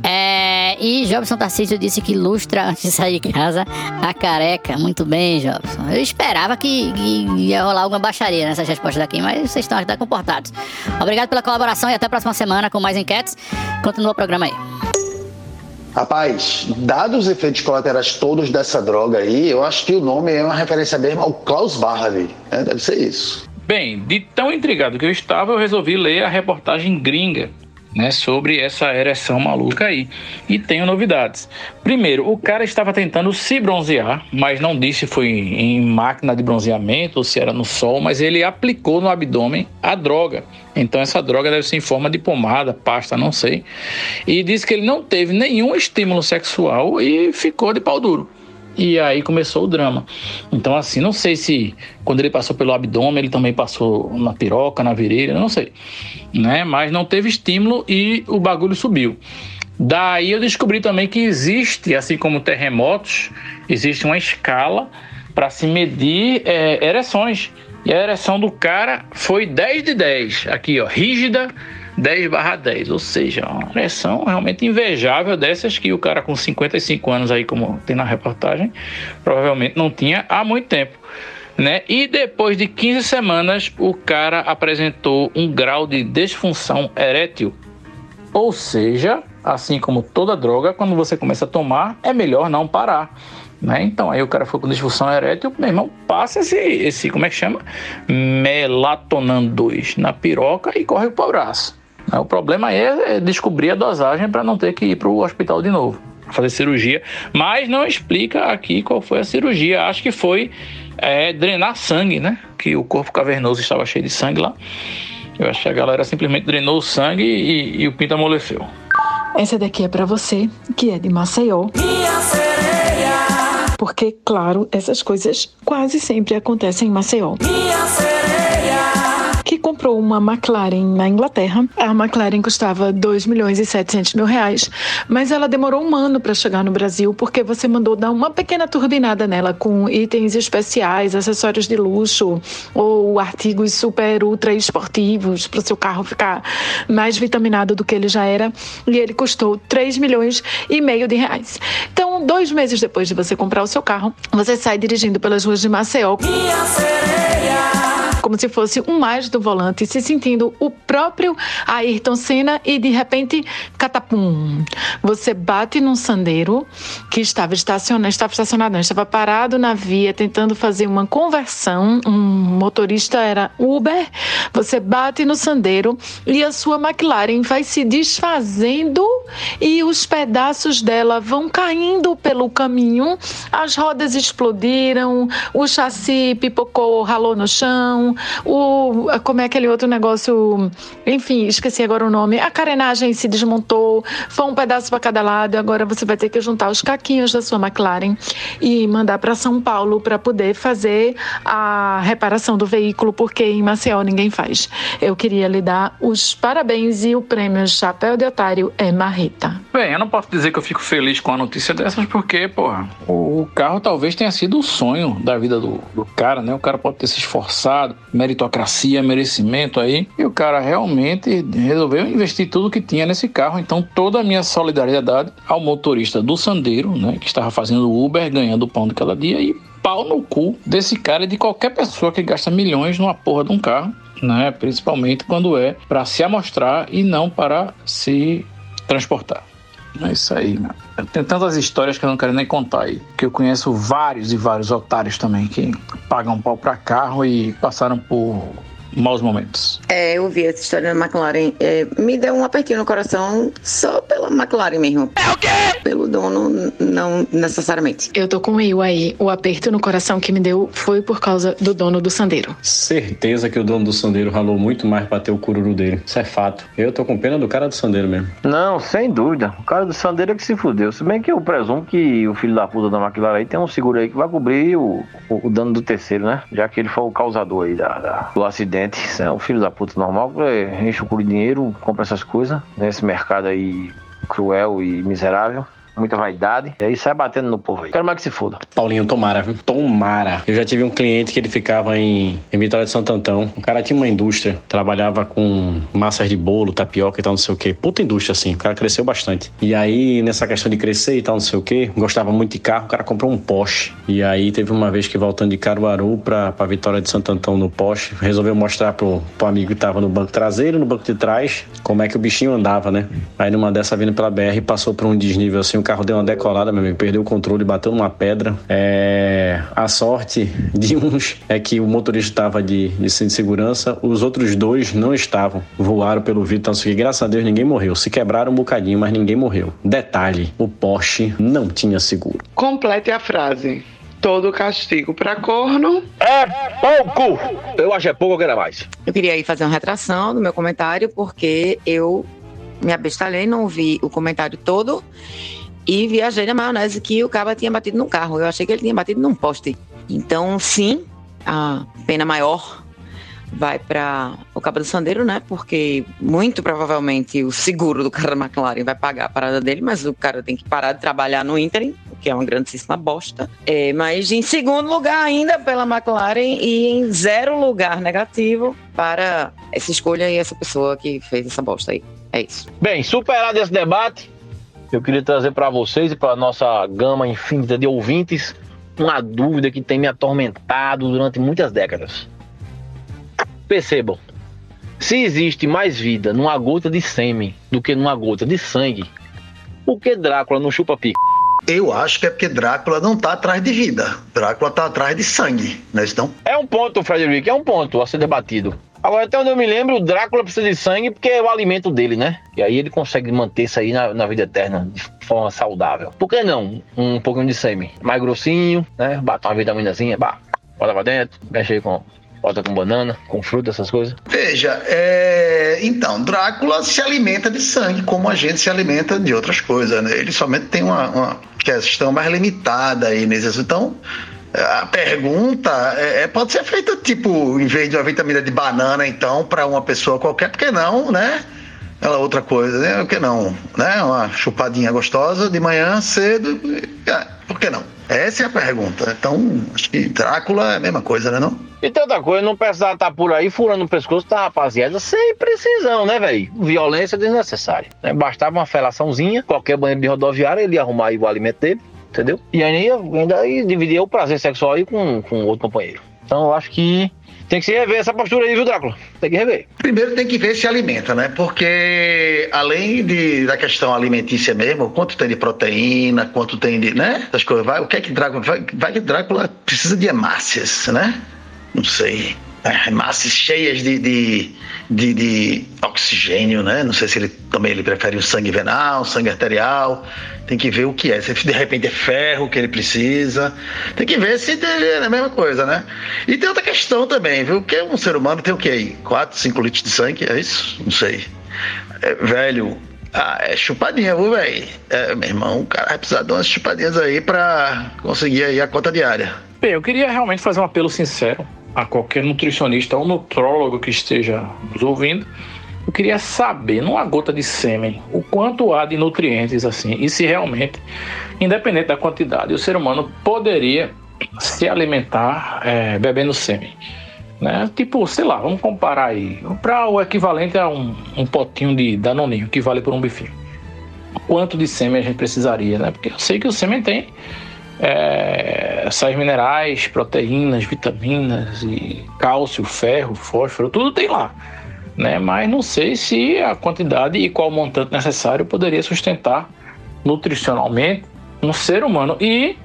É, e Jobson Tarcísio disse que lustra antes de sair de casa a careca. Muito bem, Jobson. Eu esperava que, que ia rolar alguma baixaria nessas respostas daqui, mas vocês estão até comportados. Obrigado pela colaboração e até a próxima semana com mais enquetes. Continua o programa aí. Rapaz, dados os efeitos colaterais todos dessa droga aí, eu acho que o nome é uma referência mesmo ao Klaus Barbie. né? Deve ser isso. Bem, de tão intrigado que eu estava, eu resolvi ler a reportagem gringa. Né, sobre essa ereção maluca aí. E tenho novidades. Primeiro, o cara estava tentando se bronzear, mas não disse se foi em máquina de bronzeamento ou se era no sol, mas ele aplicou no abdômen a droga. Então essa droga deve ser em forma de pomada, pasta, não sei. E disse que ele não teve nenhum estímulo sexual e ficou de pau duro. E aí começou o drama. Então, assim, não sei se quando ele passou pelo abdômen, ele também passou na piroca, na virilha, não sei. Né? Mas não teve estímulo e o bagulho subiu. Daí eu descobri também que existe, assim como terremotos, existe uma escala para se medir é, ereções. E a ereção do cara foi 10 de 10. Aqui, ó, rígida, 10 barra 10, ou seja, uma ereção realmente invejável dessas que o cara com 55 anos aí, como tem na reportagem, provavelmente não tinha há muito tempo. Né? E depois de 15 semanas, o cara apresentou um grau de disfunção erétil. Ou seja, assim como toda droga, quando você começa a tomar, é melhor não parar. Né? Então, aí o cara foi com disfunção erétil, meu irmão, passa esse, esse como é que chama? Melatonan 2 na piroca e corre pro braço. O problema é descobrir a dosagem para não ter que ir para o hospital de novo, fazer cirurgia. Mas não explica aqui qual foi a cirurgia. Acho que foi é, drenar sangue, né? Que o corpo cavernoso estava cheio de sangue lá. Eu acho que a galera simplesmente drenou o sangue e, e o pinto amoleceu. Essa daqui é para você, que é de Maceió. Porque, claro, essas coisas quase sempre acontecem em Maceió. Que comprou uma McLaren na Inglaterra. A McLaren custava 2 milhões e 700 mil reais, mas ela demorou um ano para chegar no Brasil porque você mandou dar uma pequena turbinada nela com itens especiais, acessórios de luxo ou artigos super ultra esportivos para o seu carro ficar mais vitaminado do que ele já era. E ele custou 3 milhões e meio de reais. Então, dois meses depois de você comprar o seu carro, você sai dirigindo pelas ruas de Maceió como se fosse um mais do volante, se sentindo o próprio Ayrton Senna e de repente, catapum, você bate num sandeiro que estava estacionado, estava estacionado, não, estava parado na via tentando fazer uma conversão, um motorista era Uber, você bate no sandeiro e a sua McLaren vai se desfazendo e os pedaços dela vão caindo pelo caminho, as rodas explodiram, o chassi pipocou, ralou no chão, o como é aquele outro negócio, enfim, esqueci agora o nome. A carenagem se desmontou, foi um pedaço para cada lado. Agora você vai ter que juntar os caquinhos da sua McLaren e mandar para São Paulo para poder fazer a reparação do veículo, porque em Maceió ninguém faz. Eu queria lhe dar os parabéns e o prêmio Chapéu de Otário é Marreta. Bem, eu não posso dizer que eu fico feliz com a notícia dessas, porque, porra, o carro talvez tenha sido o sonho da vida do, do cara, né? O cara pode ter se esforçado, meritocracia, merecimento aí, e o cara realmente resolveu investir tudo que tinha nesse carro. Então, toda a minha solidariedade ao motorista do Sandeiro, né? Que estava fazendo Uber, ganhando o pão de cada dia, e pau no cu desse cara e de qualquer pessoa que gasta milhões numa porra de um carro, né? Principalmente quando é para se amostrar e não para se transportar. É isso aí, né? Tem tantas histórias que eu não quero nem contar aí. Que eu conheço vários e vários otários também que pagam pau pra carro e passaram por maus momentos. É, eu vi essa história da McLaren. É, me deu um apertinho no coração só pela McLaren mesmo. É o quê? Pelo dono, não necessariamente. Eu tô com o Will aí. O aperto no coração que me deu foi por causa do dono do Sandeiro. Certeza que o dono do Sandeiro ralou muito mais pra ter o cururu dele. Isso é fato. Eu tô com pena do cara do Sandeiro mesmo. Não, sem dúvida. O cara do Sandeiro é que se fudeu. Se bem que eu presumo que o filho da puta da McLaren aí tem um seguro aí que vai cobrir o, o, o dano do terceiro, né? Já que ele foi o causador aí da, da- do acidente. É um filho da puta normal, é, enche o cu de dinheiro, compra essas coisas nesse mercado aí cruel e miserável. Muita vaidade. E aí sai batendo no povo aí. Quero mais que se foda. Paulinho, tomara, viu? Tomara. Eu já tive um cliente que ele ficava em, em Vitória de Santo Antão. O cara tinha uma indústria, trabalhava com massas de bolo, tapioca e tal, não sei o quê. Puta indústria, assim. O cara cresceu bastante. E aí, nessa questão de crescer e tal, não sei o quê, gostava muito de carro, o cara comprou um Porsche. E aí teve uma vez que voltando de Caruaru pra, pra Vitória de Santo Antão no Porsche, resolveu mostrar pro, pro amigo que tava no banco traseiro, no banco de trás, como é que o bichinho andava, né? Aí numa dessa vindo pela BR, passou por um desnível assim, carro deu uma decolada, meu amigo, perdeu o controle, bateu numa pedra. É... A sorte de uns é que o motorista estava de, de cinto de segurança, os outros dois não estavam. Voaram pelo vidro, então, assim, graças a Deus ninguém morreu. Se quebraram um bocadinho, mas ninguém morreu. Detalhe, o Porsche não tinha seguro. Complete a frase. Todo castigo pra corno é pouco. Eu acho é pouco, eu quero mais. Eu queria aí fazer uma retração do meu comentário, porque eu me abestalhei, não vi o comentário todo e viajei na maionese que o cara tinha batido num carro. Eu achei que ele tinha batido num poste. Então, sim, a pena maior vai para o Cabo do Sandeiro, né? Porque muito provavelmente o seguro do cara da McLaren vai pagar a parada dele, mas o cara tem que parar de trabalhar no ínterim, o que é uma grandíssima bosta. É, mas em segundo lugar ainda pela McLaren e em zero lugar negativo para essa escolha e essa pessoa que fez essa bosta aí. É isso. Bem, superado esse debate, eu queria trazer para vocês e para nossa gama infinita de ouvintes uma dúvida que tem me atormentado durante muitas décadas. Percebam, se existe mais vida numa gota de sêmen do que numa gota de sangue, por que Drácula não chupa pico? Eu acho que é porque Drácula não tá atrás de vida. Drácula tá atrás de sangue, não é isso não? É um ponto, Frederico, é um ponto a ser debatido. Agora, até onde eu me lembro, o Drácula precisa de sangue porque é o alimento dele, né? E aí ele consegue manter isso aí na, na vida eterna de forma saudável. Por que não? Um pouquinho de sêmen. Mais grossinho, né? Bata uma vitaminazinha, bah, bota pra dentro, mexe aí com. Bota com banana, com fruta, essas coisas. Veja, é... então, Drácula se alimenta de sangue, como a gente se alimenta de outras coisas, né? Ele somente tem uma, uma questão mais limitada aí nesse Então, a pergunta é, é, pode ser feita, tipo, em vez de uma vitamina de banana, então, para uma pessoa qualquer, por que não, né? Ela outra coisa, né? Por que não? Né? Uma chupadinha gostosa de manhã, cedo, é, por que não? Essa é a pergunta. Então, acho que Drácula é a mesma coisa, né não? E outra coisa, não precisava estar por aí furando o pescoço da rapaziada sem precisão, né, velho? Violência desnecessária. Né? Bastava uma felaçãozinha, qualquer banheiro de rodoviária, ele ia arrumar aí o alimento dele, entendeu? E aí ainda ia dividir o prazer sexual aí com, com outro companheiro. Então eu acho que tem que se rever essa postura aí, viu, Drácula? Tem que rever. Primeiro tem que ver se alimenta, né? Porque além de, da questão alimentícia mesmo, quanto tem de proteína, quanto tem de, né? Essas coisas, vai, o que é que Drácula, vai, vai que Drácula precisa de hemácias, né? Não sei. É, hemácias cheias de, de, de, de, oxigênio, né? Não sei se ele também ele prefere o sangue venal, sangue arterial. Tem que ver o que é. Se de repente é ferro que ele precisa. Tem que ver se é a mesma coisa, né? E tem outra questão também, viu? Que um ser humano tem o que aí? 4, 5 litros de sangue? É isso? Não sei. É, velho, ah, é chupadinha, viu, velho? É, meu irmão, o cara vai precisar de umas chupadinhas aí pra conseguir aí a conta diária. Bem, eu queria realmente fazer um apelo sincero a qualquer nutricionista ou nutrólogo que esteja nos ouvindo. Eu queria saber, numa gota de sêmen, o quanto há de nutrientes assim, e se realmente, independente da quantidade, o ser humano poderia se alimentar é, bebendo sêmen. Né? Tipo, sei lá, vamos comparar aí, para o equivalente a um, um potinho de danoninho, que vale por um bifinho. Quanto de sêmen a gente precisaria, né? Porque eu sei que o sêmen tem é, sais minerais, proteínas, vitaminas e cálcio, ferro, fósforo, tudo tem lá. Né? Mas não sei se a quantidade e qual montante necessário poderia sustentar nutricionalmente um ser humano. E,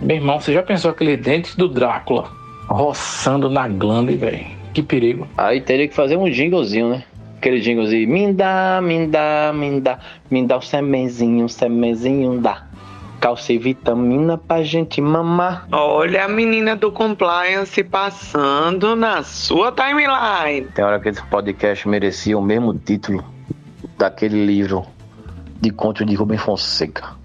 meu irmão, você já pensou aquele dente do Drácula roçando na glândula, velho? Que perigo. Aí teria que fazer um jinglezinho, né? Aquele jinglezinho, me dá, me dá, me dá, me dá o semenzinho, o semenzinho dá e vitamina pra gente mamar. Olha a menina do compliance passando na sua timeline. Tem hora que esse podcast merecia o mesmo título daquele livro de conto de Rubem Fonseca.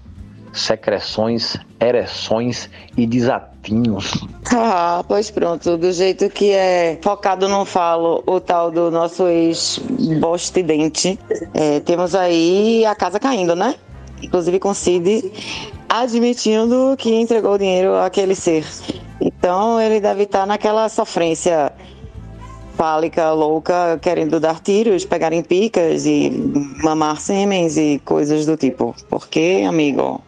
Secreções, ereções e desatinhos. Ah, pois pronto, do jeito que é focado no falo o tal do nosso ex-bostidente, é, temos aí a casa caindo, né? inclusive com Cid admitindo que entregou o dinheiro àquele ser. Então ele deve estar naquela sofrência fálica, louca, querendo dar tiros, pegarem picas e mamar sêmens e coisas do tipo. Porque, amigo,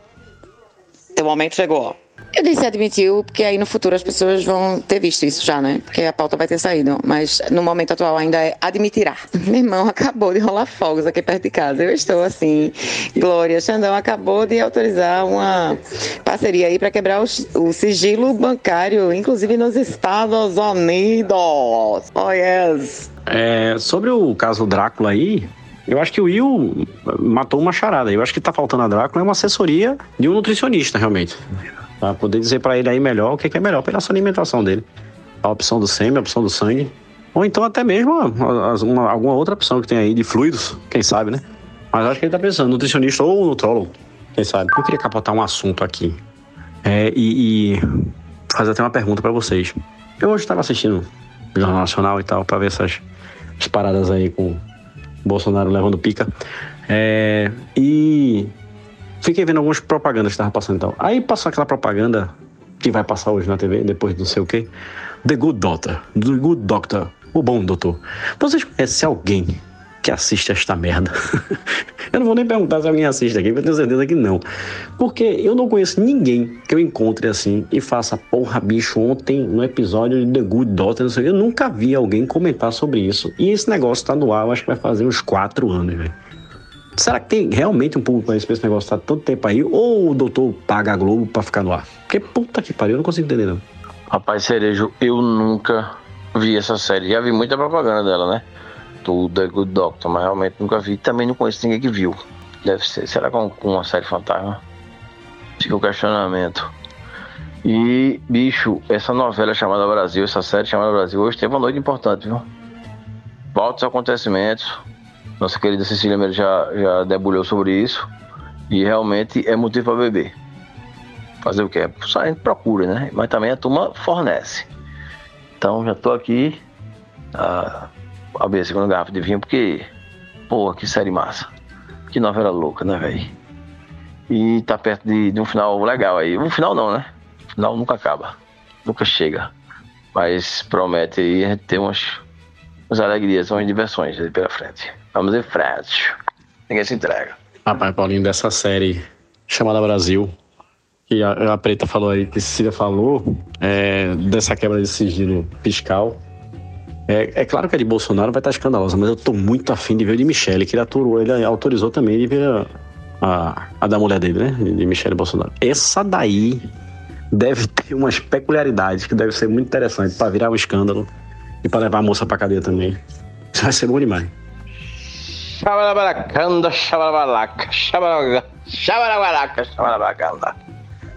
teu momento chegou. Eu disse admitiu, porque aí no futuro as pessoas vão ter visto isso já, né? Porque a pauta vai ter saído. Mas no momento atual ainda é admitirá. Meu irmão acabou de rolar fogos aqui perto de casa. Eu estou assim. Glória, Xandão acabou de autorizar uma parceria aí para quebrar o, o sigilo bancário, inclusive nos Estados Unidos. Oh, yes. É, sobre o caso Drácula aí, eu acho que o Will matou uma charada. Eu acho que tá faltando a Drácula é uma assessoria de um nutricionista, realmente. Pra poder dizer pra ele aí melhor o que, é melhor pela sua alimentação dele. A opção do sêmen, a opção do sangue. Ou então até mesmo uma- alguma outra opção que tem aí de fluidos, quem sabe, né? Mas acho que ele tá pensando, nutricionista ou nutrólogo, quem sabe. Eu queria capotar um assunto aqui. É, e, e fazer até uma pergunta pra vocês. Eu hoje estava assistindo o Jornal Nacional e tal, pra ver essas, essas paradas aí com Bolsonaro levando pica. É, e fiquei vendo algumas propagandas que estavam passando e tal. Aí passou aquela propaganda que vai passar hoje na TV, depois do não sei o quê. The Good Doctor. The Good Doctor. O bom doutor. Vocês conhecem alguém que assiste esta merda? eu não vou nem perguntar se alguém assiste aqui, porque eu tenho certeza que não. Porque eu não conheço ninguém que eu encontre assim e faça, porra, bicho, ontem no episódio de The Good Doctor, não sei, o quê", eu nunca vi alguém comentar sobre isso. E esse negócio tá no ar, eu acho que vai fazer uns quatro anos, velho. Será que tem realmente um público pra esse negócio tá tanto tempo aí? Ou o doutor paga a Globo pra ficar no ar? Porque puta que pariu, eu não consigo entender não. Rapaz, Cerejo, eu nunca vi essa série. Já vi muita propaganda dela, né? Do The Good Doctor, mas realmente nunca vi. Também não conheço ninguém que viu. Deve ser. Será que é um- uma série fantasma? Fica o questionamento. E, bicho, essa novela chamada Brasil, essa série chamada Brasil, hoje teve uma noite importante, viu? Volta os acontecimentos. Nossa querida Cecília Meira já, já debulhou sobre isso. E realmente é motivo para beber. Fazer o quê? A gente procura, né? Mas também a turma fornece. Então já tô aqui a abrir a segunda garrafa de vinho, porque, pô, que série massa. Que novela louca, né, velho? E tá perto de, de um final legal aí. Um final não, né? Final nunca acaba. Nunca chega. Mas promete aí ter umas, umas alegrias, umas diversões aí pela frente. Vamos em frente. Ninguém se entrega. Rapaz, Paulinho, dessa série chamada Brasil, que a, a Preta falou aí, que Cecília falou, é, dessa quebra de sigilo fiscal. É, é claro que a de Bolsonaro vai estar escandalosa, mas eu tô muito afim de ver a de Michele, que ele, aturou, ele autorizou também de ver a, a, a da mulher dele, né? De Michele Bolsonaro. Essa daí deve ter umas peculiaridades que deve ser muito interessante pra virar um escândalo e pra levar a moça pra cadeia também. Isso vai ser bom demais. Xabarabacanda, xabarabalaca, xabarabalaca, xabarabalaca.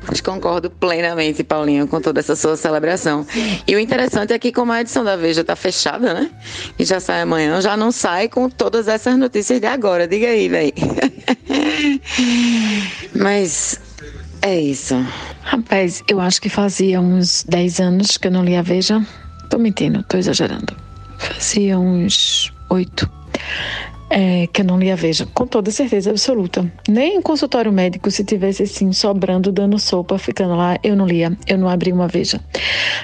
Mas concordo plenamente, Paulinho, com toda essa sua celebração. E o interessante é que, como a edição da Veja está fechada, né? E já sai amanhã, já não sai com todas essas notícias de agora. Diga aí, véi. Mas é isso. Rapaz, eu acho que fazia uns 10 anos que eu não lia a Veja. Tô mentindo, tô exagerando. Fazia uns 8 é, que eu não lia Veja, com toda certeza absoluta. Nem em consultório médico, se tivesse assim, sobrando, dando sopa, ficando lá, eu não lia, eu não abri uma Veja.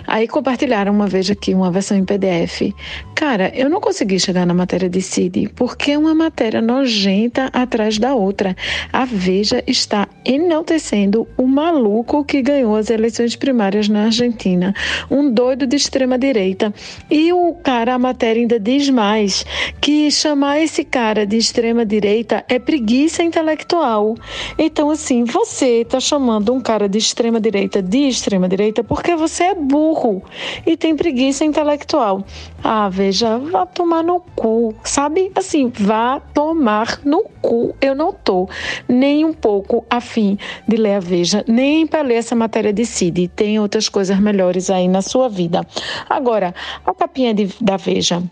Aí compartilharam uma Veja aqui, uma versão em PDF. Cara, eu não consegui chegar na matéria de Cid, porque é uma matéria nojenta atrás da outra. A Veja está enaltecendo o maluco que ganhou as eleições primárias na Argentina, um doido de extrema direita. E o cara, a matéria ainda diz mais, que chamar esse cara de extrema direita é preguiça intelectual. Então, assim, você está chamando um cara de extrema direita de extrema direita porque você é burro e tem preguiça intelectual. Ah, veja, vá tomar no cu, sabe? Assim, vá tomar no cu. Eu não tô nem um pouco afim de ler a Veja, nem para ler essa matéria de Cid. Tem outras coisas melhores aí na sua vida. Agora, a capinha de- da Veja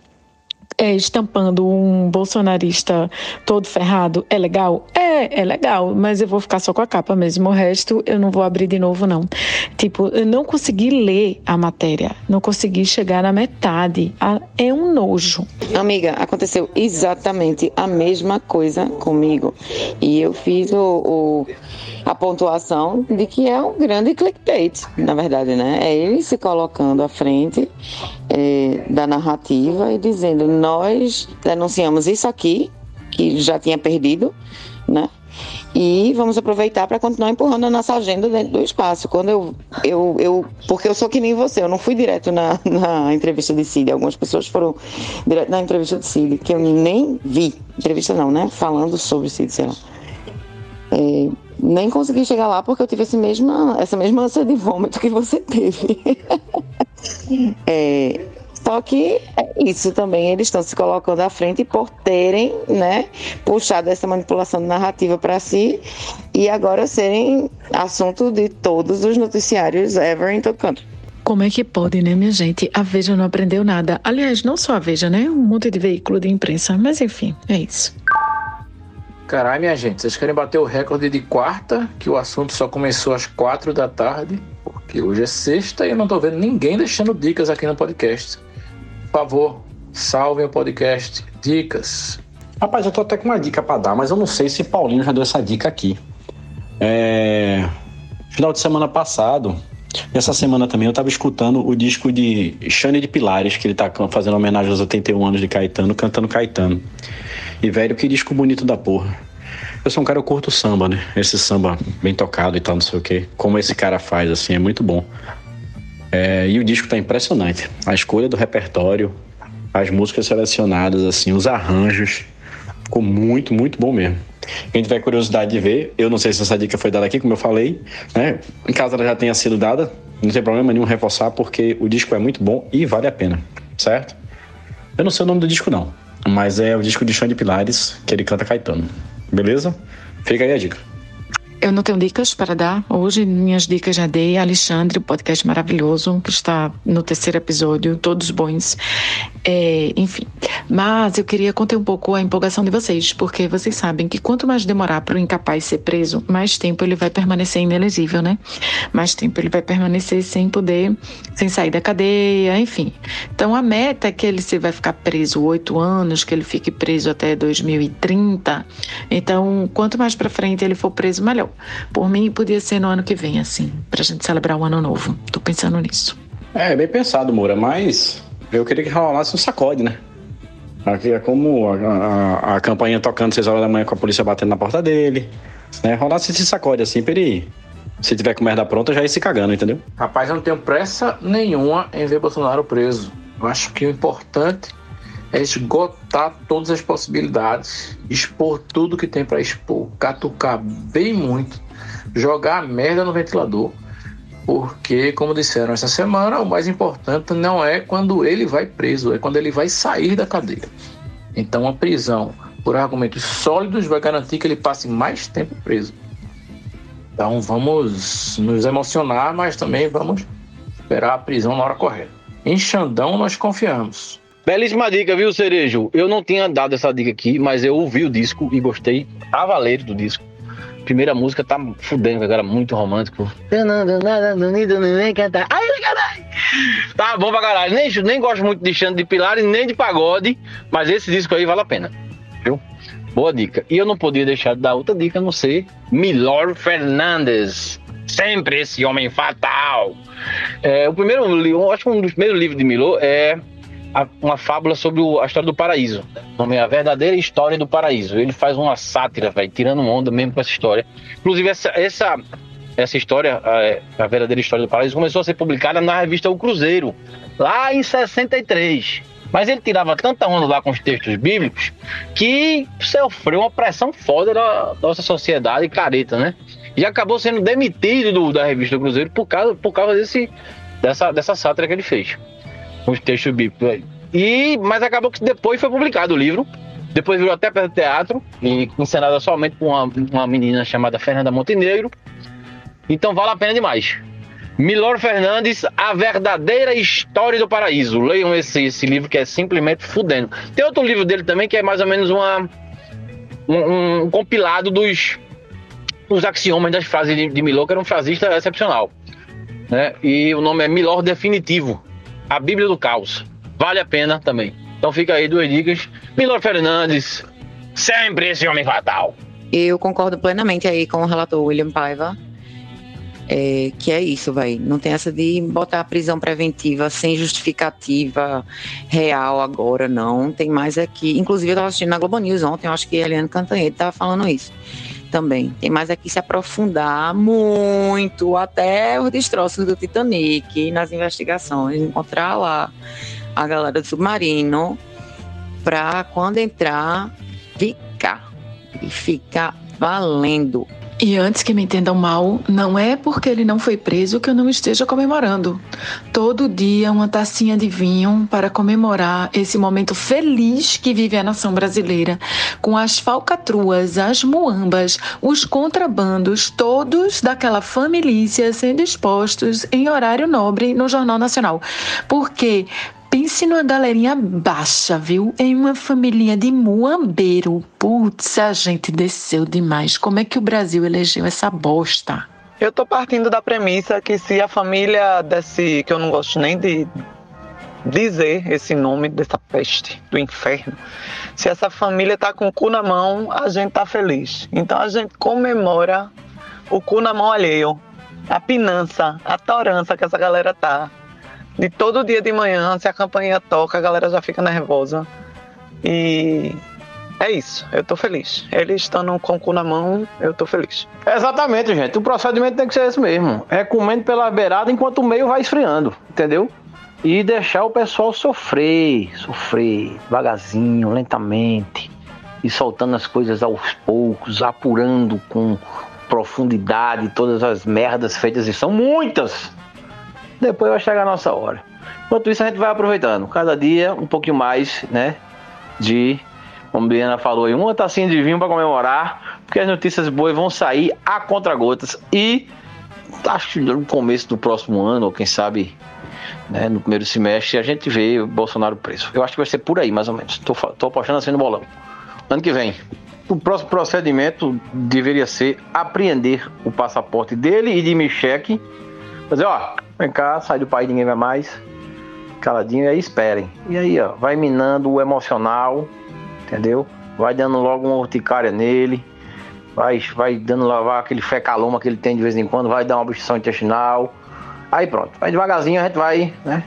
é, estampando um bolsonarista todo ferrado é legal? É, é legal, mas eu vou ficar só com a capa mesmo. O resto eu não vou abrir de novo, não. Tipo, eu não consegui ler a matéria, não consegui chegar na metade. É um nojo. Amiga, aconteceu exatamente a mesma coisa comigo. E eu fiz o, o- a pontuação de que é um grande clickbait, na verdade, né? É ele se colocando à frente é, da narrativa e dizendo: nós denunciamos isso aqui, que já tinha perdido, né? E vamos aproveitar para continuar empurrando a nossa agenda dentro do espaço. Quando eu, eu, eu porque eu sou que nem você, eu não fui direto na, na entrevista de Cid. Algumas pessoas foram direto na entrevista de Cid, que eu nem vi. Entrevista não, né? Falando sobre Cid, sei lá. É, nem consegui chegar lá porque eu tive esse mesma, essa mesma ânsia de vômito que você teve. É, só que é isso também, eles estão se colocando à frente por terem, né, puxado essa manipulação de narrativa para si e agora serem assunto de todos os noticiários ever em todo canto. Como é que pode, né, minha gente? A Veja não aprendeu nada. Aliás, não só a Veja, né? Um monte de veículo de imprensa. Mas enfim, é isso. Caralho, minha gente, vocês querem bater o recorde de quarta, que o assunto só começou às quatro da tarde, porque hoje é sexta e eu não tô vendo ninguém deixando dicas aqui no podcast. Por favor, salvem o podcast. Dicas. Rapaz, eu tô até com uma dica pra dar, mas eu não sei se Paulinho já deu essa dica aqui. É... Final de semana passado, essa semana também, eu tava escutando o disco de Xane de Pilares, que ele tá fazendo homenagem aos 81 anos de Caetano, cantando Caetano. E, velho, que disco bonito da porra. Eu sou um cara, eu curto samba, né? Esse samba bem tocado e tal, não sei o quê. Como esse cara faz, assim, é muito bom. É, e o disco tá impressionante. A escolha do repertório, as músicas selecionadas, assim, os arranjos. Ficou muito, muito bom mesmo. Quem tiver curiosidade de ver, eu não sei se essa dica foi dada aqui, como eu falei, né? Em caso ela já tenha sido dada, não tem problema nenhum reforçar, porque o disco é muito bom e vale a pena, certo? Eu não sei o nome do disco, não, mas é o disco de Chão de Pilares, que ele canta Caetano. Beleza? Fica aí a dica. Eu não tenho dicas para dar. Hoje, minhas dicas já dei. Alexandre, podcast maravilhoso, que está no terceiro episódio, todos bons. É, enfim. Mas eu queria conter um pouco a empolgação de vocês, porque vocês sabem que quanto mais demorar para o incapaz ser preso, mais tempo ele vai permanecer inelegível, né? Mais tempo ele vai permanecer sem poder, sem sair da cadeia, enfim. Então a meta é que ele se vai ficar preso oito anos, que ele fique preso até 2030. Então, quanto mais para frente ele for preso, melhor. Por mim, podia ser no ano que vem, assim, pra gente celebrar o ano novo. Tô pensando nisso. É, bem pensado, Moura, mas eu queria que rolasse um sacode, né? Aqui é como a, a, a campanha tocando 6 horas da manhã com a polícia batendo na porta dele, né? Rolasse esse sacode assim pra ele, se tiver com merda pronta, já ir se cagando, entendeu? Rapaz, eu não tenho pressa nenhuma em ver Bolsonaro preso. Eu acho que o importante é esgotar todas as possibilidades, expor tudo que tem para expor, catucar bem muito, jogar merda no ventilador. Porque, como disseram essa semana, o mais importante não é quando ele vai preso, é quando ele vai sair da cadeia. Então, a prisão por argumentos sólidos vai garantir que ele passe mais tempo preso. Então, vamos nos emocionar, mas também vamos esperar a prisão na hora correta. Em Xandão, nós confiamos. Belíssima dica, viu, Cerejo? Eu não tinha dado essa dica aqui, mas eu ouvi o disco e gostei cavaleiro do disco. Primeira música tá fudendo, cara, muito romântico. Tá bom pra caralho. Nem, nem gosto muito de Xande de Pilares, nem de pagode, mas esse disco aí vale a pena, viu? Boa dica. E eu não podia deixar de dar outra dica, a não ser Milor Fernandes. Sempre esse homem fatal. É, o primeiro eu acho que um dos primeiros livros de Milor é a- uma fábula sobre o- a história do paraíso. Nome é A Verdadeira História do Paraíso. Ele faz uma sátira, velho, tirando onda mesmo com essa história. Inclusive, essa, essa, essa história, a, a Verdadeira História do Paraíso, começou a ser publicada na revista O Cruzeiro, lá em 63. Mas ele tirava tanta onda lá com os textos bíblicos que sofreu uma pressão foda da nossa sociedade careta, né? E acabou sendo demitido do- da revista Cruzeiro por causa, por causa desse, dessa, dessa sátira que ele fez com os textos bíblicos. E, mas acabou que depois foi publicado o livro. Depois virou até de teatro, e encenada somente por uma, uma menina chamada Fernanda Montenegro. Então vale a pena demais. Milor Fernandes, A Verdadeira História do Paraíso. Leiam esse, esse livro que é simplesmente fudendo. Tem outro livro dele também que é mais ou menos uma, um, um compilado dos, dos axiomas das frases de, de Milor, que era um frasista excepcional. Né? E o nome é Milor Definitivo, a Bíblia do Caos. Vale a pena também. Então fica aí duas dicas. Milor Fernandes, sempre esse homem fatal. Eu concordo plenamente aí com o relator William Paiva. É, que é isso, vai. Não tem essa de botar a prisão preventiva sem justificativa real agora, não. Tem mais aqui. Inclusive, eu estava assistindo na Globo News ontem, eu acho que a Eliane Cantanhede estava falando isso também. Tem mais aqui se aprofundar muito até os destroços do Titanic nas investigações, encontrar lá a galera do submarino para quando entrar ficar e ficar valendo. E antes que me entendam mal, não é porque ele não foi preso que eu não esteja comemorando. Todo dia uma tacinha de vinho para comemorar esse momento feliz que vive a nação brasileira, com as falcatruas, as muambas, os contrabandos, todos daquela família sendo expostos em horário nobre no Jornal Nacional. Porque Pense numa galerinha baixa, viu? Em uma família de muambeiro. Putz, a gente desceu demais. Como é que o Brasil elegeu essa bosta? Eu tô partindo da premissa que se a família desse, que eu não gosto nem de dizer esse nome dessa peste do inferno, se essa família tá com o cu na mão, a gente tá feliz. Então a gente comemora o cu na mão alheio, a pinança, a torança que essa galera tá de todo dia de manhã, se a campanha toca, a galera já fica nervosa. E é isso, eu tô feliz. Eles estando com o cu na mão, eu tô feliz. Exatamente, gente. O procedimento tem que ser esse mesmo. É comendo pela beirada enquanto o meio vai esfriando, entendeu? E deixar o pessoal sofrer, sofrer, devagarzinho, lentamente. E soltando as coisas aos poucos, apurando com profundidade todas as merdas feitas, e são muitas depois vai chegar a nossa hora. Enquanto isso, a gente vai aproveitando. Cada dia um pouquinho mais, né? De, como Diana falou aí, uma tacinha de vinho para comemorar, porque as notícias boas vão sair a contra-gotas. E acho que no começo do próximo ano, ou quem sabe né, no primeiro semestre, a gente vê o Bolsonaro preso. Eu acho que vai ser por aí, mais ou menos. Tô, tô apostando assim no bolão. Ano que vem. O próximo procedimento deveria ser apreender o passaporte dele e de Michele. Fazer, ó, Vem cá, sai do país, ninguém vai mais. Caladinho e aí esperem. E aí, ó, vai minando o emocional, entendeu? Vai dando logo uma urticária nele. Vai, vai dando lavar aquele fecaloma que ele tem de vez em quando, vai dar uma obstrução intestinal. Aí pronto, vai devagarzinho a gente vai, né,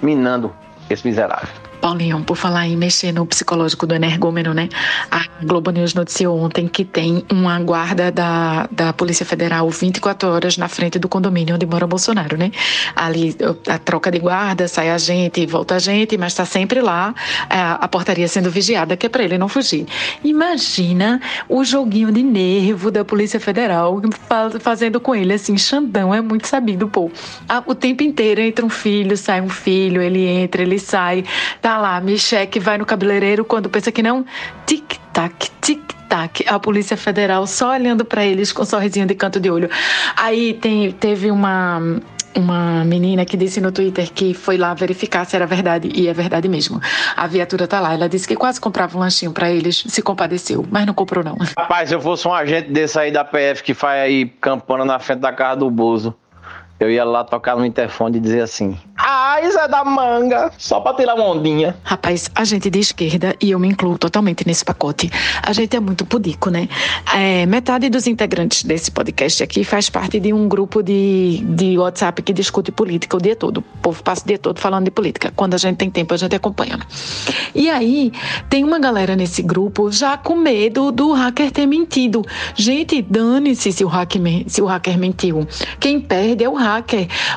minando esse miserável. Paulinho, por falar em mexer no psicológico do energúmeno, né? A Globo News noticiou ontem que tem uma guarda da, da Polícia Federal 24 horas na frente do condomínio onde mora o Bolsonaro, né? Ali a troca de guarda, sai a gente, volta a gente, mas está sempre lá a, a, portaria sendo vigiada, que é para ele não fugir. Imagina o joguinho de nervo da Polícia Federal fazendo com ele assim, Xandão, é muito sabido, pô. O tempo inteiro entra um filho, sai um filho, ele entra, ele sai, tá lá, Micheque vai no cabeleireiro quando pensa que não, tic-tac, tic-tac. A Polícia Federal só olhando para eles com um sorrisinho de canto de olho. Aí tem, teve uma uma menina que disse no Twitter que foi lá verificar se era verdade e é verdade mesmo. A viatura tá lá. Ela disse que quase comprava um lanchinho para eles, se compadeceu, mas não comprou não. Rapaz, se eu fosse um agente desse aí da PF que faz aí campana na frente da casa do Bozo, eu ia lá tocar no interfone e dizer assim: Ah, isso é da manga, só pra tirar uma ondinha. Rapaz, a gente de esquerda, e eu me incluo totalmente nesse pacote, a gente é muito pudico, né? É, metade dos integrantes desse podcast aqui faz parte de um grupo de, de WhatsApp que discute política o dia todo. O povo passa o dia todo falando de política. Quando a gente tem tempo, a gente acompanha. E aí, tem uma galera nesse grupo já com medo do hacker ter mentido. Gente, dane-se se o hacker, se o hacker mentiu. Quem perde é o hacker,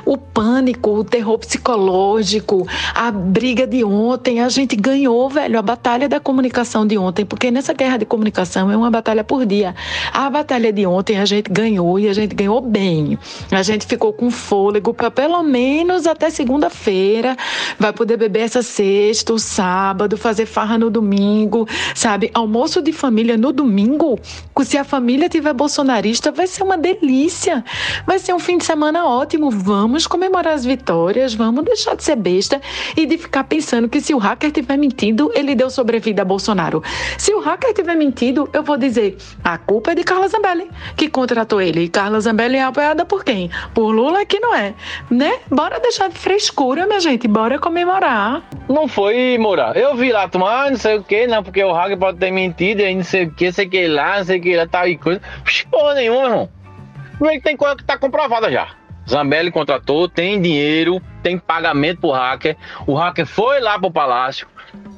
o pânico, o terror psicológico, a briga de ontem, a gente ganhou, velho, a batalha da comunicação de ontem, porque nessa guerra de comunicação é uma batalha por dia. A batalha de ontem a gente ganhou e a gente ganhou bem. A gente ficou com fôlego para pelo menos até segunda-feira, vai poder beber essa sexta, sábado, fazer farra no domingo, sabe? Almoço de família no domingo, se a família tiver bolsonarista, vai ser uma delícia. Vai ser um fim de semana ótimo ótimo, vamos comemorar as vitórias, vamos deixar de ser besta e de ficar pensando que se o hacker tiver mentido, ele deu sobrevida a Bolsonaro. Se o hacker tiver mentido, eu vou dizer, a culpa é de Carla Zambelli, que contratou ele. E Carla Zambelli é apoiada por quem? Por Lula que não é, né? Bora deixar de frescura, minha gente, bora comemorar. Não foi, Moura. Eu vi lá, tomar não sei o que, não, porque o hacker pode ter mentido, aí não sei o que, sei que lá, não sei o que lá, tal e coisa. Porra nenhuma, irmão. Primeiro que tem coisa que tá comprovada já. Zambelli contratou, tem dinheiro, tem pagamento pro hacker. O hacker foi lá pro palácio.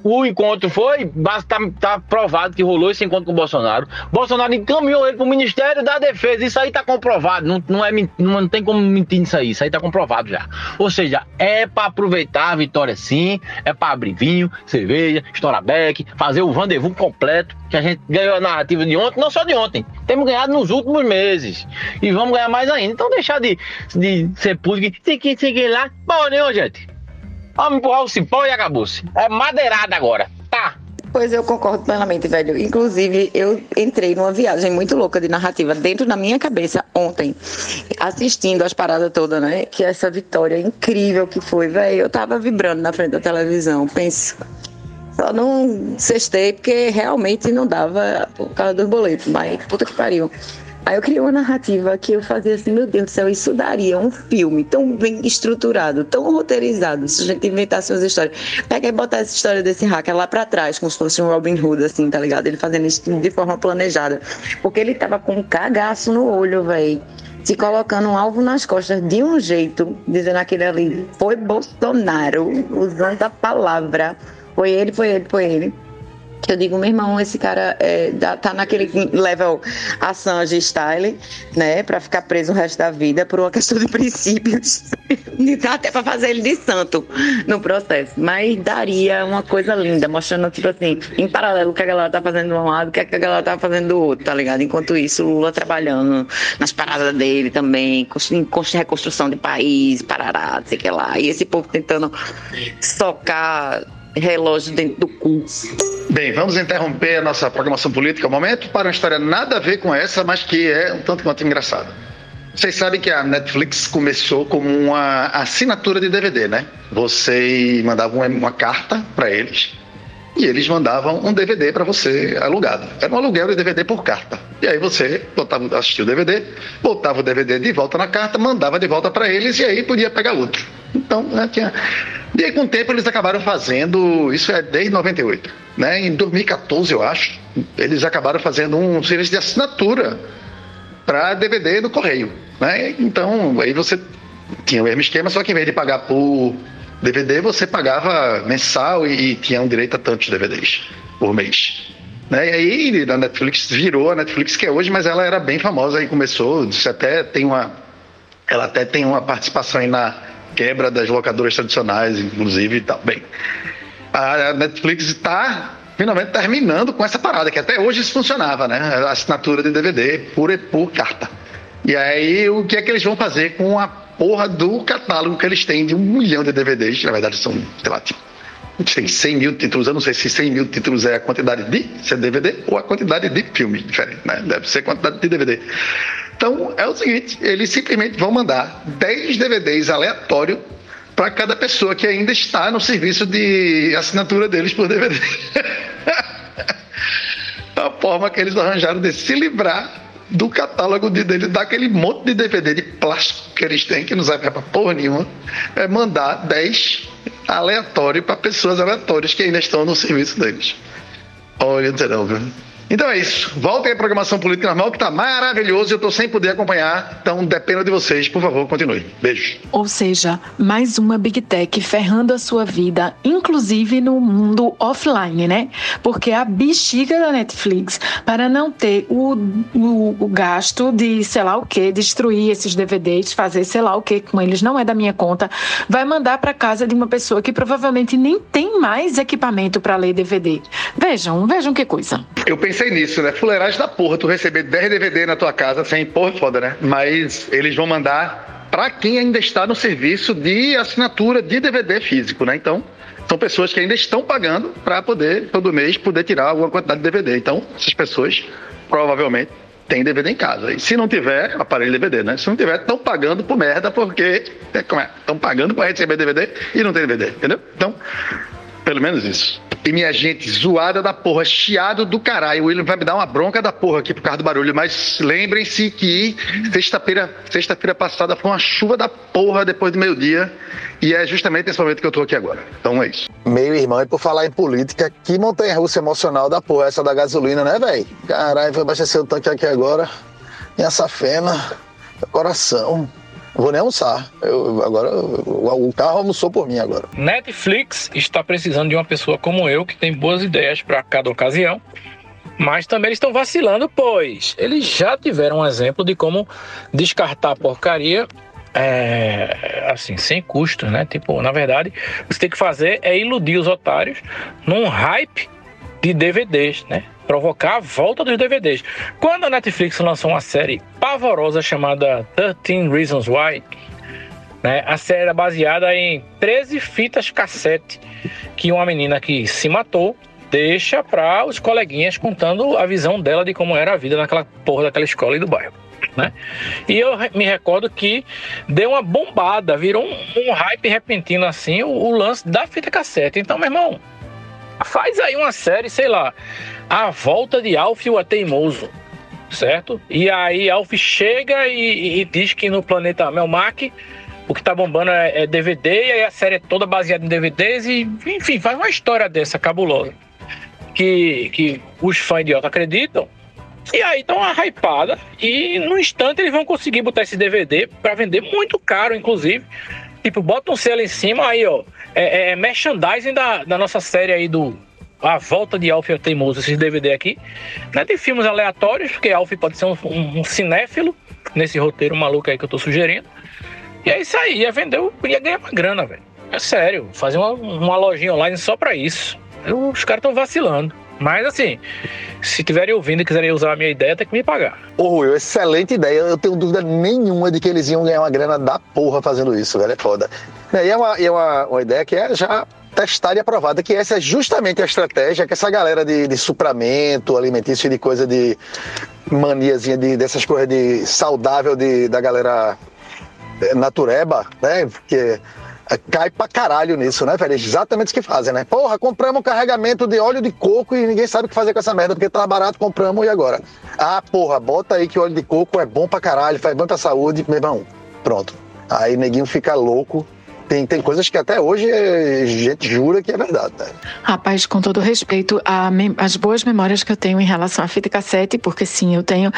O encontro foi, tá, tá provado que rolou esse encontro com o Bolsonaro. Bolsonaro encaminhou ele pro Ministério da Defesa. Isso aí tá comprovado. Não, não, é, não tem como mentir nisso aí. Isso aí tá comprovado já. Ou seja, é para aproveitar a vitória sim. É para abrir vinho, cerveja, estourar beck, fazer o rendezvous completo. Que a gente ganhou a narrativa de ontem, não só de ontem. Temos ganhado nos últimos meses. E vamos ganhar mais ainda. Então deixar de, de ser puto. Tem que seguir lá. Bom, né, gente? Vamos empurrar o cipó e acabou-se. É madeirada agora. Tá. Pois eu concordo plenamente, velho. Inclusive, eu entrei numa viagem muito louca de narrativa dentro da minha cabeça ontem, assistindo as paradas todas, né? Que essa vitória incrível que foi, velho. Eu tava vibrando na frente da televisão. Penso. Só não cestei porque realmente não dava por causa dos boletos. Mas puta que pariu. Aí eu criei uma narrativa que eu fazia assim, meu Deus do céu, isso daria um filme tão bem estruturado, tão roteirizado, se a gente inventasse umas histórias. Pega e botar essa história desse hacker lá pra trás, como se fosse um Robin Hood, assim, tá ligado? Ele fazendo isso de forma planejada. Porque ele tava com um cagaço no olho, velho se colocando um alvo nas costas de um jeito, dizendo aquele ali, foi Bolsonaro, usando a palavra, foi ele, foi ele, foi ele que eu digo, meu irmão, esse cara é, tá naquele level Assange style, né, para ficar preso o resto da vida por uma questão de princípios, dá até para fazer ele de santo no processo, mas daria uma coisa linda, mostrando, tipo assim, em paralelo o que a galera tá fazendo de um lado, o que a galera tá fazendo do outro, tá ligado? Enquanto isso, o Lula trabalhando nas paradas dele também, em reconstrução de país, parará, sei que lá, e esse povo tentando socar relógio dentro do cu. Bem, vamos interromper a nossa programação política um momento para uma história nada a ver com essa, mas que é um tanto quanto engraçada. Vocês sabem que a Netflix começou como uma assinatura de DVD, né? Você mandava uma, carta para eles e eles mandavam um DVD para você alugado. Era um aluguel de DVD por carta. E aí você botava, assistia o DVD, botava o DVD de volta na carta, mandava de volta para eles e aí podia pegar outro. Então, né, tinha e aí, com o tempo, eles acabaram fazendo. Isso é desde 98. Né? Em 2014, eu acho, eles acabaram fazendo um serviço de assinatura para DVD do Correio. Né? Então, aí você tinha o mesmo esquema, só que em vez de pagar por DVD, você pagava mensal e, e tinha um direito a tantos DVDs por mês. Né? E aí a Netflix virou a Netflix que é hoje, mas ela era bem famosa e começou. Até tem uma, ela até tem uma participação aí na quebra das locadoras tradicionais, inclusive e tal. Bem, a Netflix está finalmente terminando com essa parada, que até hoje isso funcionava, né? A assinatura de DVD por, por carta. E aí, o que é que eles vão fazer com a porra do catálogo que eles têm de um milhão de DVDs? Na verdade, são, sei lá, tipo, tem 100 mil títulos. Eu não sei se 100 mil títulos é a quantidade de DVD ou a quantidade de filme diferente, né? Deve ser a quantidade de DVD. Então é o seguinte: eles simplesmente vão mandar 10 DVDs aleatórios para cada pessoa que ainda está no serviço de assinatura deles por DVD. a forma que eles arranjaram de se livrar do catálogo de, deles, daquele monte de DVD de plástico que eles têm, que não serve para porra nenhuma, é mandar 10 aleatórios para pessoas aleatórias que ainda estão no serviço deles. Olha, não, viu? Então é isso. Voltem à programação política normal, que está maravilhoso e eu estou sem poder acompanhar. Então depende de vocês. Por favor, continue. Beijo. Ou seja, mais uma Big Tech ferrando a sua vida, inclusive no mundo offline, né? Porque a bexiga da Netflix, para não ter o, o, o gasto de sei lá o que, destruir esses DVDs, fazer sei lá o que com eles, não é da minha conta, vai mandar para casa de uma pessoa que provavelmente nem tem mais equipamento para ler DVD. Vejam, vejam que coisa. Eu pensei pensei nisso, né? Fuleiragem da porra, tu receber 10 DVD na tua casa sem porra, foda, né? Mas eles vão mandar para quem ainda está no serviço de assinatura de DVD físico, né? Então, são pessoas que ainda estão pagando para poder, todo mês, poder tirar alguma quantidade de DVD. Então, essas pessoas provavelmente tem DVD em casa. E se não tiver, aparelho DVD, né? Se não tiver, estão pagando por merda, porque estão pagando para receber DVD e não tem DVD, entendeu? Então, pelo menos isso. E minha gente, zoada da porra, chiado do caralho. O William vai me dar uma bronca da porra aqui por causa do barulho, mas lembrem-se que sexta-feira sexta passada foi uma chuva da porra depois do meio-dia. E é justamente esse momento que eu tô aqui agora. Então é isso. Meu irmão, e por falar em política, que montanha russa emocional da porra essa da gasolina, né, velho? Caralho, vou abastecer o tanque aqui agora. Minha safena, coração. Vou nem almoçar. Eu, agora o, carro almoçou por mim agora. Netflix está precisando de uma pessoa como eu que tem boas ideias para cada ocasião. Mas também eles estão vacilando, pois eles já tiveram um exemplo de como descartar porcaria é, assim, sem custos, né? Tipo, na verdade, o que você tem que fazer é iludir os otários num hype de DVDs, né? Provocar a volta dos DVDs. Quando a Netflix lançou uma série pavorosa chamada 13 Reasons Why, né? A série era baseada em 13 fitas cassete que uma menina que se matou deixa para os coleguinhas contando a visão dela de como era a vida naquela porra daquela escola e do bairro né? E eu me recordo que deu uma bombada, virou um, um hype repentino assim, o, o, lance da fita cassete. Então, meu irmão, faz aí uma série, sei lá, A Volta de Alf o Teimoso, certo? E aí Alf chega e, e, diz que no planeta Melmac o que tá bombando é, é DVD, e aí a série é toda baseada em DVDs, e enfim, faz uma história dessa cabulosa. Que, que os fãs idiotas acreditam, e aí dá uma hypada e no instante eles vão conseguir botar esse DVD para vender muito caro, inclusive. Tipo, bota um selo em cima aí, ó. É, é merchandising da, da nossa série aí do A Volta de Alf Teimoso, esses DVD aqui. Não é de filmes aleatórios, porque Alf pode ser um, um, um, cinéfilo nesse roteiro maluco aí que eu tô sugerindo. E é isso aí, ia vender, ia ganhar uma grana, velho. É sério, fazer uma, uma lojinha online só pra isso. Os caras estão vacilando. Mas assim, se tiverem ouvindo e quiserem usar a minha ideia, tem que me pagar. Ô, Will, excelente ideia. Eu tenho dúvida nenhuma de que eles iam ganhar uma grana da porra fazendo isso, velho. É foda. E é uma, é uma, uma ideia que é já testada e aprovada, que essa é justamente a estratégia que essa galera de, de supramento alimentício e de coisa de maniazinha de, dessas coisas de saudável de, da galera é, natureba, né? Porque cai pra caralho nisso, né, velho? Exatamente isso que fazem, né? Porra, compramos um carregamento de óleo de coco e ninguém sabe o que fazer com essa merda, porque tá barato, compramos e agora? Ah, porra, bota aí que óleo de coco é bom pra caralho, faz bem pra saúde, meu irmão. Pronto. Aí neguinho fica louco tem, tem coisas que até hoje a gente jura que é verdade. Né? Rapaz, com todo respeito, as boas memórias que eu tenho em relação à fita cassete, porque sim, eu tenho.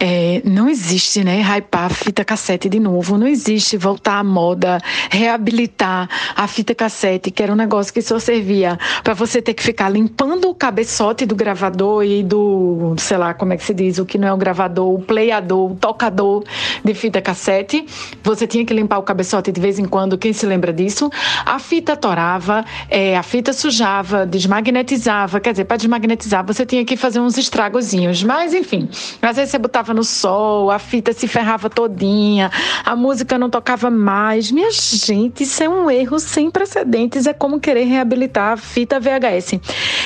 É, não existe, né? Hypar a fita cassete de novo. Não existe voltar à moda, reabilitar a fita cassete, que era um negócio que só servia para você ter que ficar limpando o cabeçote do gravador e do, sei lá, como é que se diz, o que não é o gravador, o playador, o tocador de fita cassete. Você tinha que limpar o cabeçote de vez em quando. Quem se lembra? Lembra disso? A fita torava, é, a fita sujava, desmagnetizava. Quer dizer, para desmagnetizar você tinha que fazer uns estragozinhos. Mas, enfim, às vezes você botava no sol, a fita se ferrava todinha, a música não tocava mais. Minha gente, isso é um erro sem precedentes. É como querer reabilitar a fita VHS.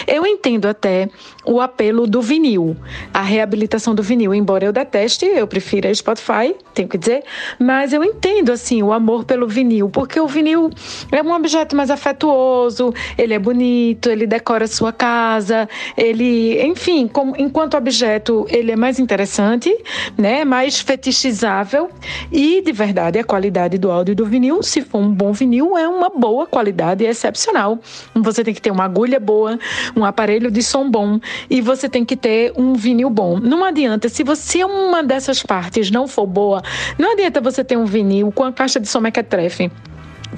Eu entendo até o apelo do vinil, a reabilitação do vinil. Embora eu deteste, eu prefiro a Spotify, tenho que dizer, mas eu entendo, assim, o amor pelo vinil, porque o vinil vinil é um objeto mais afetuoso, ele é bonito, ele decora sua casa, ele, enfim, como, enquanto objeto, ele é mais interessante, né, mais fetichizável e, de verdade, a qualidade do áudio do vinil, se for um bom vinil, é uma boa qualidade, é excepcional. Você tem que ter uma agulha boa, um aparelho de som bom e você tem que ter um vinil bom. Não adianta, se você uma dessas partes não for boa, não adianta você ter um vinil com a caixa de som mequetrefe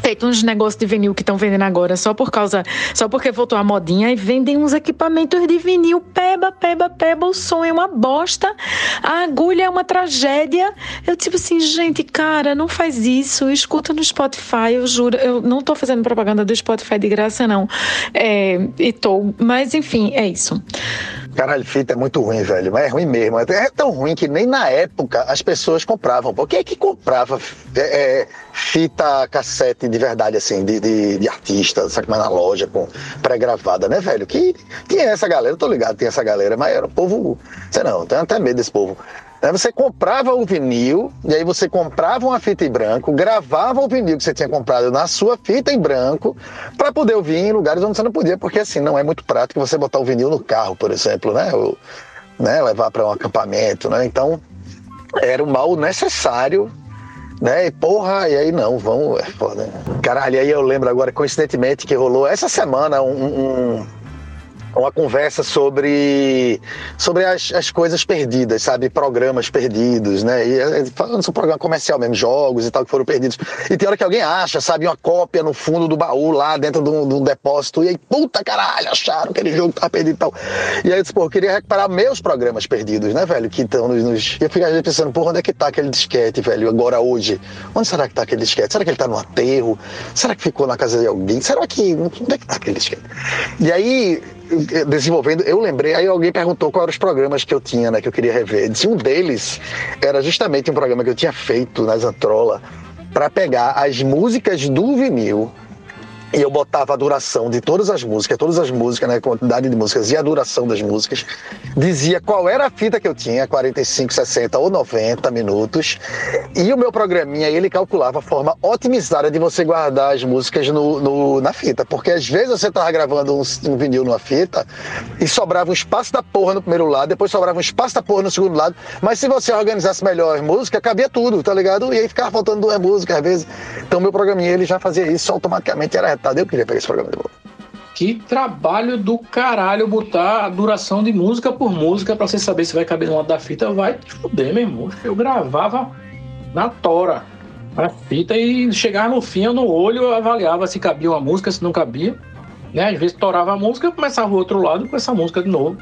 feito uns negócios de vinil que estão vendendo agora só por causa, só porque voltou a modinha e vendem uns equipamentos de vinil, peba, peba, peba, o som é uma bosta, a agulha é uma tragédia. Eu tipo assim, gente, cara, não faz isso, escuta no Spotify, eu juro, eu não tô fazendo propaganda do Spotify de graça não, é, e tô, mas enfim, é isso. Caralho, fita é muito ruim, velho. Mas é ruim mesmo. É tão ruim que nem na época as pessoas compravam. Por quem é que comprava é, é, fita cassete de verdade, assim, de, de, de artista, sabe mais na loja, com pré-gravada, né, velho? Que tinha essa galera, tô ligado, tinha essa galera, mas era o povo. Sei não, tenho até medo desse povo. Aí você comprava o vinil, e aí você comprava uma fita em branco, gravava o vinil que você tinha comprado na sua fita em branco, para poder ouvir em lugares onde você não podia, porque assim, não é muito prático você botar o vinil no carro, por exemplo, né? Ou, né? levar para um acampamento, né? Então, era um mal necessário né? E porra, e aí não, vamos, é foda. Caralho, aí eu lembro agora, coincidentemente, que rolou essa semana um- um, uma conversa sobre, sobre as, as coisas perdidas, sabe? Programas perdidos, né? E é, falando sobre programa comercial mesmo, jogos e tal que foram perdidos. E tem hora que alguém acha, sabe? Uma cópia no fundo do baú lá dentro de um, de um depósito. E aí, puta caralho, acharam aquele jogo que tava perdido e tal. E aí eu disse, pô, eu queria recuperar meus programas perdidos, né, velho? Que estão nos. nos... E eu vezes pensando, porra, onde é que tá aquele disquete, velho, agora hoje? Onde será que tá aquele disquete? Será que ele tá no aterro? Será que ficou na casa de alguém? Será que. Onde é que tá aquele disquete? E aí, desenvolvendo, eu lembrei, aí alguém perguntou quais eram os programas que eu tinha, né, que eu queria rever. Disse, um deles era justamente um programa que eu tinha feito na Zantrola para pegar as músicas do vinil e eu botava a duração de todas as músicas, todas as músicas, né, quantidade de músicas e a duração das músicas, dizia qual era a fita que eu tinha, 45, 60 ou 90 minutos, e o meu programinha, ele calculava a forma otimizada de você guardar as músicas no, no- na fita, porque às vezes você tava gravando um, um vinil numa fita e sobrava um espaço da porra no primeiro lado, depois sobrava um espaço da porra no segundo lado, mas se você organizasse melhor as músicas, cabia tudo, tá ligado? E aí ficava faltando duas músicas às vezes. Então meu programinha, ele já fazia isso automaticamente, era retado. Eu queria pegar esse programa de volta. Que trabalho do caralho botar a duração de música por música pra você saber se vai caber no lado da fita. Vai te fuder, meu irmão. Eu gravava na tora a fita e chegava no fim, eu no olho, eu avaliava se cabia uma música, se não cabia. Né? Às vezes torava a música, começava o outro lado com essa música de novo.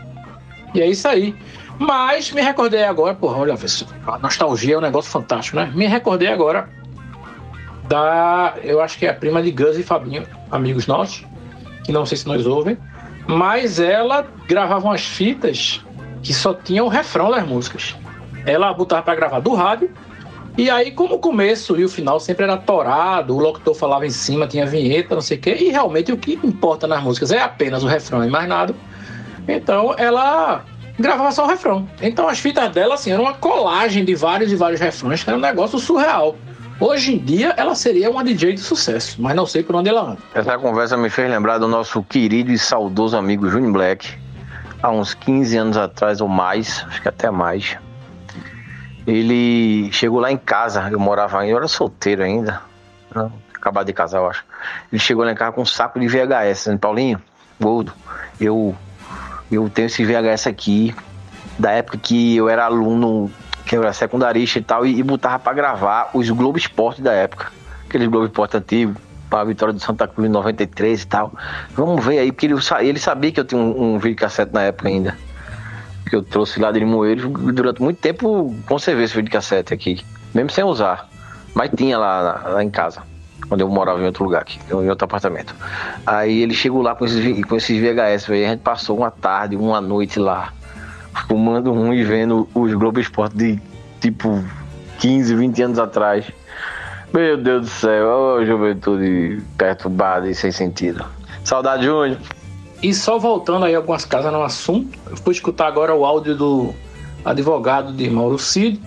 E é isso aí. Mas me recordei agora, porra, olha, a nostalgia é um negócio fantástico, né? Me recordei agora da. Eu acho que é a prima de Gus e Fabinho, amigos nossos, que não sei se nos ouvem, mas ela gravava umas fitas que só tinham o refrão das músicas. Ela botava pra gravar do rádio, e aí, como o começo e o final sempre era torado, o locutor falava em cima, tinha vinheta, não sei o quê, e realmente o que importa nas músicas é apenas o refrão e mais nada. Então ela gravava só o refrão. Então as fitas dela, assim, eram uma colagem de vários e vários refrões, que era um negócio surreal. Hoje em dia ela seria uma DJ de sucesso, mas não sei por onde ela anda. Essa conversa me fez lembrar do nosso querido e saudoso amigo Júnior Black, há uns 15 anos atrás ou mais, acho que até mais. Ele chegou lá em casa, eu morava ainda, eu era solteiro ainda, não, acabado de casar, eu acho. Ele chegou lá em casa com um saco de VHS, dizendo, Paulinho, gordo, eu, eu tenho esse VHS aqui, da época que eu era aluno, que era secundarista e tal, e, e botava pra gravar os Globo Esporte da época. Aqueles Globo Esporte antigos, para a vitória do Santa Cruz em 93 e tal. Vamos ver aí, porque ele, ele sabia que eu tinha um, um videocassete na época ainda. Que eu trouxe lá de Limoeiro, durante muito tempo conservei esse videocassete aqui, mesmo sem usar. Mas tinha lá, lá em casa, quando eu morava em outro lugar aqui, em outro apartamento. Aí ele chegou lá com esses, com esses VHS, velho, a gente passou uma tarde, uma noite lá, fumando um e vendo os Globo Esporte de tipo 15, 20 anos atrás. Meu Deus do céu, ô juventude perturbada e sem sentido. Saudade, Júnior. E só voltando aí algumas casas no assunto, eu fui escutar agora o áudio do advogado de Mauro Cid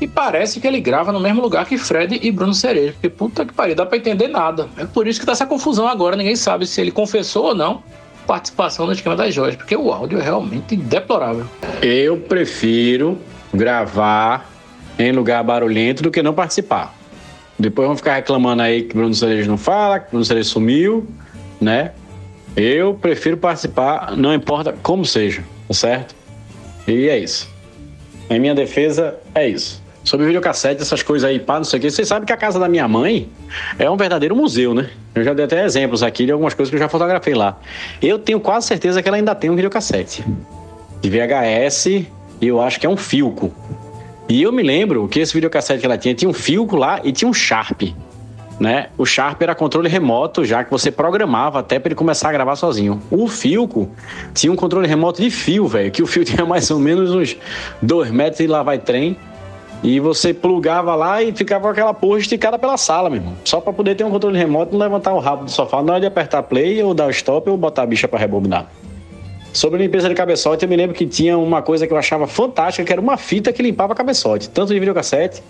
e parece que ele grava no mesmo lugar que Fred e Bruno Cerejo, porque puta que pariu, dá pra entender nada. É por isso que tá essa confusão agora, ninguém sabe se ele confessou ou não participação no esquema das joias, porque o áudio é realmente deplorável. Eu prefiro gravar em lugar barulhento do que não participar. Depois vão ficar reclamando aí que Bruno Cerejo não fala, que Bruno Cerejo sumiu, né? Eu prefiro participar, não importa como seja, tá certo? E é isso. Em minha defesa, é isso. Sobre videocassete, essas coisas aí, pá, não sei o quê. Vocês sabem que a casa da minha mãe é um verdadeiro museu, né? Eu já dei até exemplos aqui de algumas coisas que eu já fotografei lá. Eu tenho quase certeza que ela ainda tem um videocassete. De VHS, e eu acho que é um Filco. E eu me lembro que esse videocassete que ela tinha, tinha um Filco lá e tinha um Sharp. Né? O Sharp era controle remoto, já que você programava até para ele começar a gravar sozinho. O Filco tinha um controle remoto de fio, velho, que o fio tinha mais ou menos uns 2 metros e lá vai trem. E você plugava lá e ficava com aquela porra esticada pela sala, meu irmão. Só para poder ter um controle remoto, não levantar o rabo do sofá na hora de apertar play ou dar o stop ou botar a bicha para rebobinar. Sobre limpeza de cabeçote, eu me lembro que tinha uma coisa que eu achava fantástica, que era uma fita que limpava cabeçote, tanto de videocassete,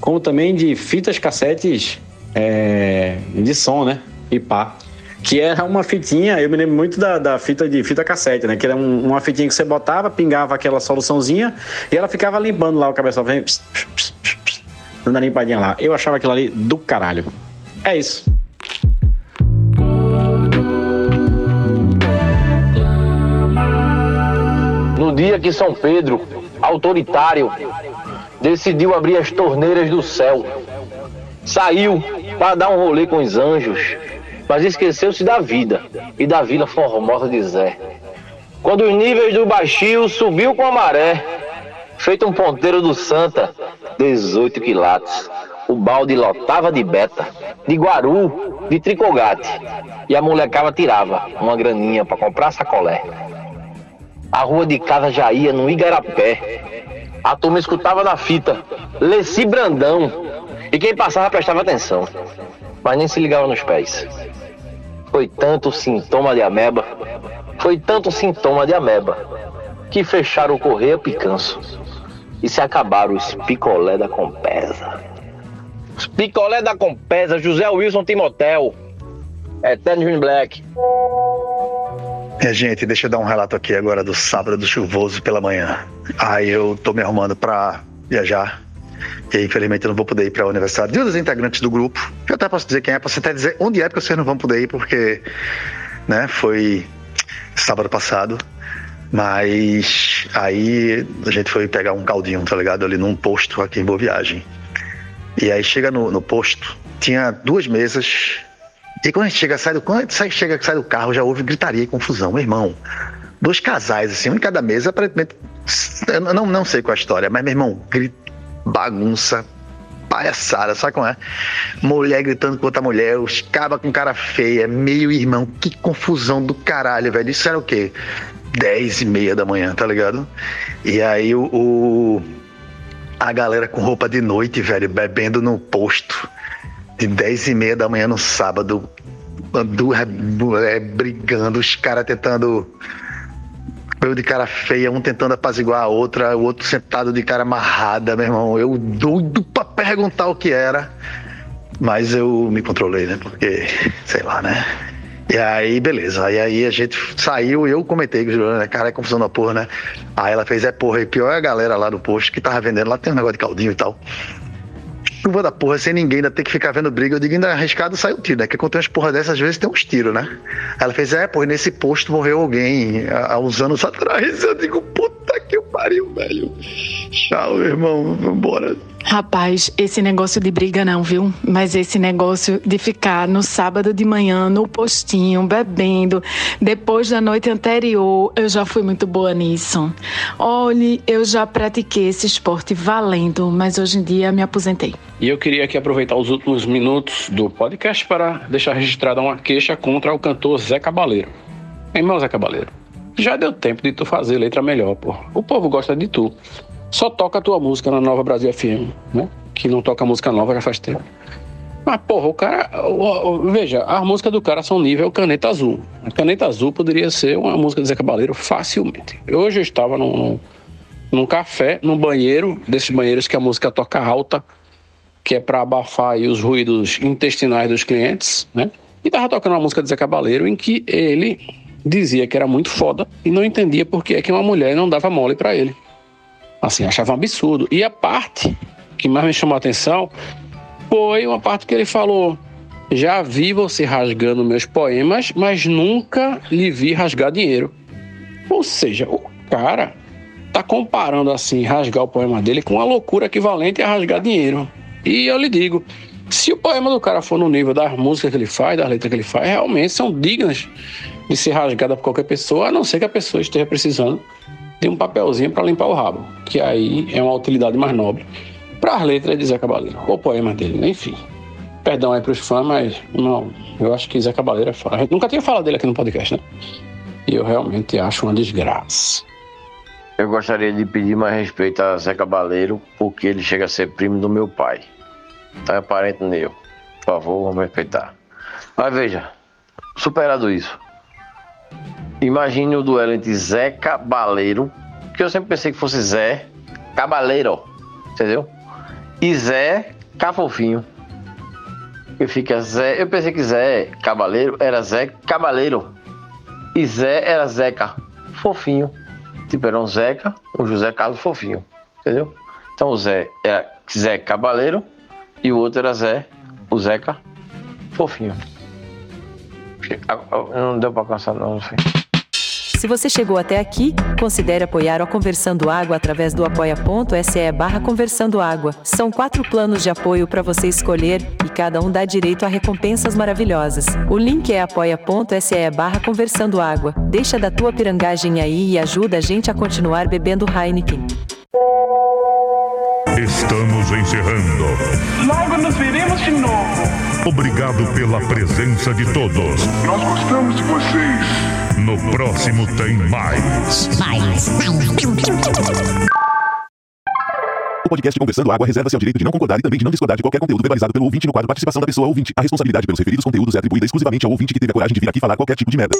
como também de fitas cassetes é, de som, né? E pá. Que era uma fitinha, eu me lembro muito da, da fita de fita cassete, né? Que era um- uma fitinha que você botava, pingava aquela soluçãozinha e ela ficava limpando lá o vem, pss, pss, pss, pss, pss, dando a limpadinha lá. Eu achava aquilo ali do caralho. É isso. No dia que São Pedro, autoritário, decidiu abrir as torneiras do céu, saiu para dar um rolê com os anjos, mas esqueceu-se da vida e da Vila Formosa de Zé. Quando os níveis do baixio subiu com a maré, feito um ponteiro do Santa, 18 quilates. O balde lotava de beta, de guaru, de tricogate. E a molecada tirava uma graninha para comprar sacolé. A rua de casa já ia no Igarapé. A turma escutava na fita, Leci Brandão. E quem passava prestava atenção, mas nem se ligava nos pés. Foi tanto sintoma de ameba, foi tanto sintoma de ameba, que fecharam o correio picanço e se acabaram os picolé da Compesa. Os picolé da Compesa, José Wilson Timotel, Eterno in Black. Minha gente, deixa eu dar um relato aqui agora do sábado chuvoso pela manhã. Aí eu tô me arrumando pra viajar. E infelizmente, eu não vou poder ir para o aniversário de um dos integrantes do grupo. Eu até posso dizer quem é, posso até dizer onde é, porque vocês não vão poder ir, porque né, foi sábado passado. Mas aí a gente foi pegar um caldinho, tá ligado? Ali num posto aqui em Boa Viagem. E aí chega no, no posto, tinha duas mesas. E quando a gente chega, sai do, quando sai, chega, sai do carro, já houve gritaria e confusão. Meu irmão, dois casais, assim, um em cada mesa, aparentemente. Eu não, não sei qual é a história, mas, meu irmão, bagunça, palhaçada, sabe como é? Mulher gritando com outra mulher, os cabas com cara feia, meio irmão, que confusão do caralho, velho. Isso era o quê? Dez e meia da manhã, tá ligado? E aí o- o a galera com roupa de noite, velho, bebendo no posto. De 10 e meia da manhã no sábado. Duas mulher brigando, os caras tentando. Eu de cara feia, um tentando apaziguar a outra, o outro sentado de cara amarrada, meu irmão. Eu doido pra perguntar o que era. Mas eu me controlei, né? Porque, sei lá, né? E aí, beleza. Aí, aí a gente saiu e eu comentei com a Juliana, né? Cara, é confusão da porra, né? Aí ela fez, é porra, e pior é a galera lá do posto que tava vendendo, lá tem um negócio de caldinho e tal. Chuva da porra, sem ninguém, ainda tem que ficar vendo briga. Eu digo, ainda arriscado sai o tiro, né? Porque quando tem umas porra dessas, às vezes tem uns tiros, né? Ela fez, é, pô, nesse posto morreu alguém há uns anos atrás. Eu digo, puta que pariu, velho. Tchau, meu irmão, vambora. Rapaz, esse negócio de briga não, viu? Mas esse negócio de ficar no sábado de manhã no postinho, bebendo, depois da noite anterior, eu já fui muito boa nisso. Olhe, eu já pratiquei esse esporte valendo, mas hoje em dia me aposentei. E eu queria aqui aproveitar os últimos minutos do podcast para deixar registrada uma queixa contra o cantor Zé Cabaleiro. Irmão Zé Cabaleiro, já deu tempo de tu fazer letra melhor, pô. O povo gosta de tu. Só toca a tua música na Nova Brasil FM, né? Que não toca música nova já faz tempo. Mas, porra, o cara. veja, as músicas do cara são nível caneta azul. A caneta azul poderia ser uma música de Zé Cabaleiro facilmente. Hoje eu estava num, num, café, num banheiro, desses banheiros que a música toca alta, que é para abafar os ruídos intestinais dos clientes, né? E tava tocando uma música de Zé Cabaleiro em que ele dizia que era muito foda e não entendia por que é que uma mulher não dava mole para ele. Assim, achava um absurdo. E a parte que mais me chamou a atenção foi uma parte que ele falou: Já vi você rasgando meus poemas, mas nunca lhe vi rasgar dinheiro. Ou seja, o cara tá comparando assim, rasgar o poema dele com uma loucura equivalente a rasgar dinheiro. E eu lhe digo, se o poema do cara for no nível das músicas que ele faz, das letras que ele faz, realmente são dignas de ser rasgada por qualquer pessoa, a não ser que a pessoa esteja precisando de um papelzinho para limpar o rabo, que aí é uma utilidade mais nobre. Para as letras de Zé Cabaleiro, ou poemas dele, né? enfim. Perdão aí para os fãs, mas não, eu acho que Zé Cabaleiro é fã. A gente nunca tinha falado dele aqui no podcast, né? E eu realmente acho uma desgraça. Eu gostaria de pedir mais respeito a Zé Cabaleiro, porque ele chega a ser primo do meu pai. Então é parente meu. Por favor, vamos respeitar. Mas veja, superado isso. Imagine o duelo entre Zé Cabaleiro, que eu sempre pensei que fosse Zé Cabaleiro, entendeu? E Zé Cafofinho. E fica Zé. Eu pensei que Zé Cabaleiro era Zé Cabaleiro. E Zé era Zeca Fofinho. Tipo, era um Zeca, um José Carlos Fofinho. Entendeu? Então o Zé era Zé Cabaleiro e o outro era Zé, o Zeca Fofinho. Não deu pra alcançar, não, sei. Se você chegou até aqui, considere apoiar o Conversando Água através do apoia.se barra Conversando Água. São quatro planos de apoio para você escolher e cada um dá direito a recompensas maravilhosas. O link é apoia.se barra Conversando Água. Deixa da tua pirangagem aí e ajuda a gente a continuar bebendo Heineken. Encerrando. Logo nos veremos de novo. Obrigado pela presença de todos. Nós gostamos de vocês. No próximo tem mais. O podcast Conversando Água reserva-se ao direito de não concordar e também de não discordar de qualquer conteúdo verbalizado pelo ouvinte no quadro Participação da pessoa ouvinte. A responsabilidade pelos referidos conteúdos é atribuída exclusivamente ao ouvinte que teve a coragem de vir aqui falar qualquer tipo de merda.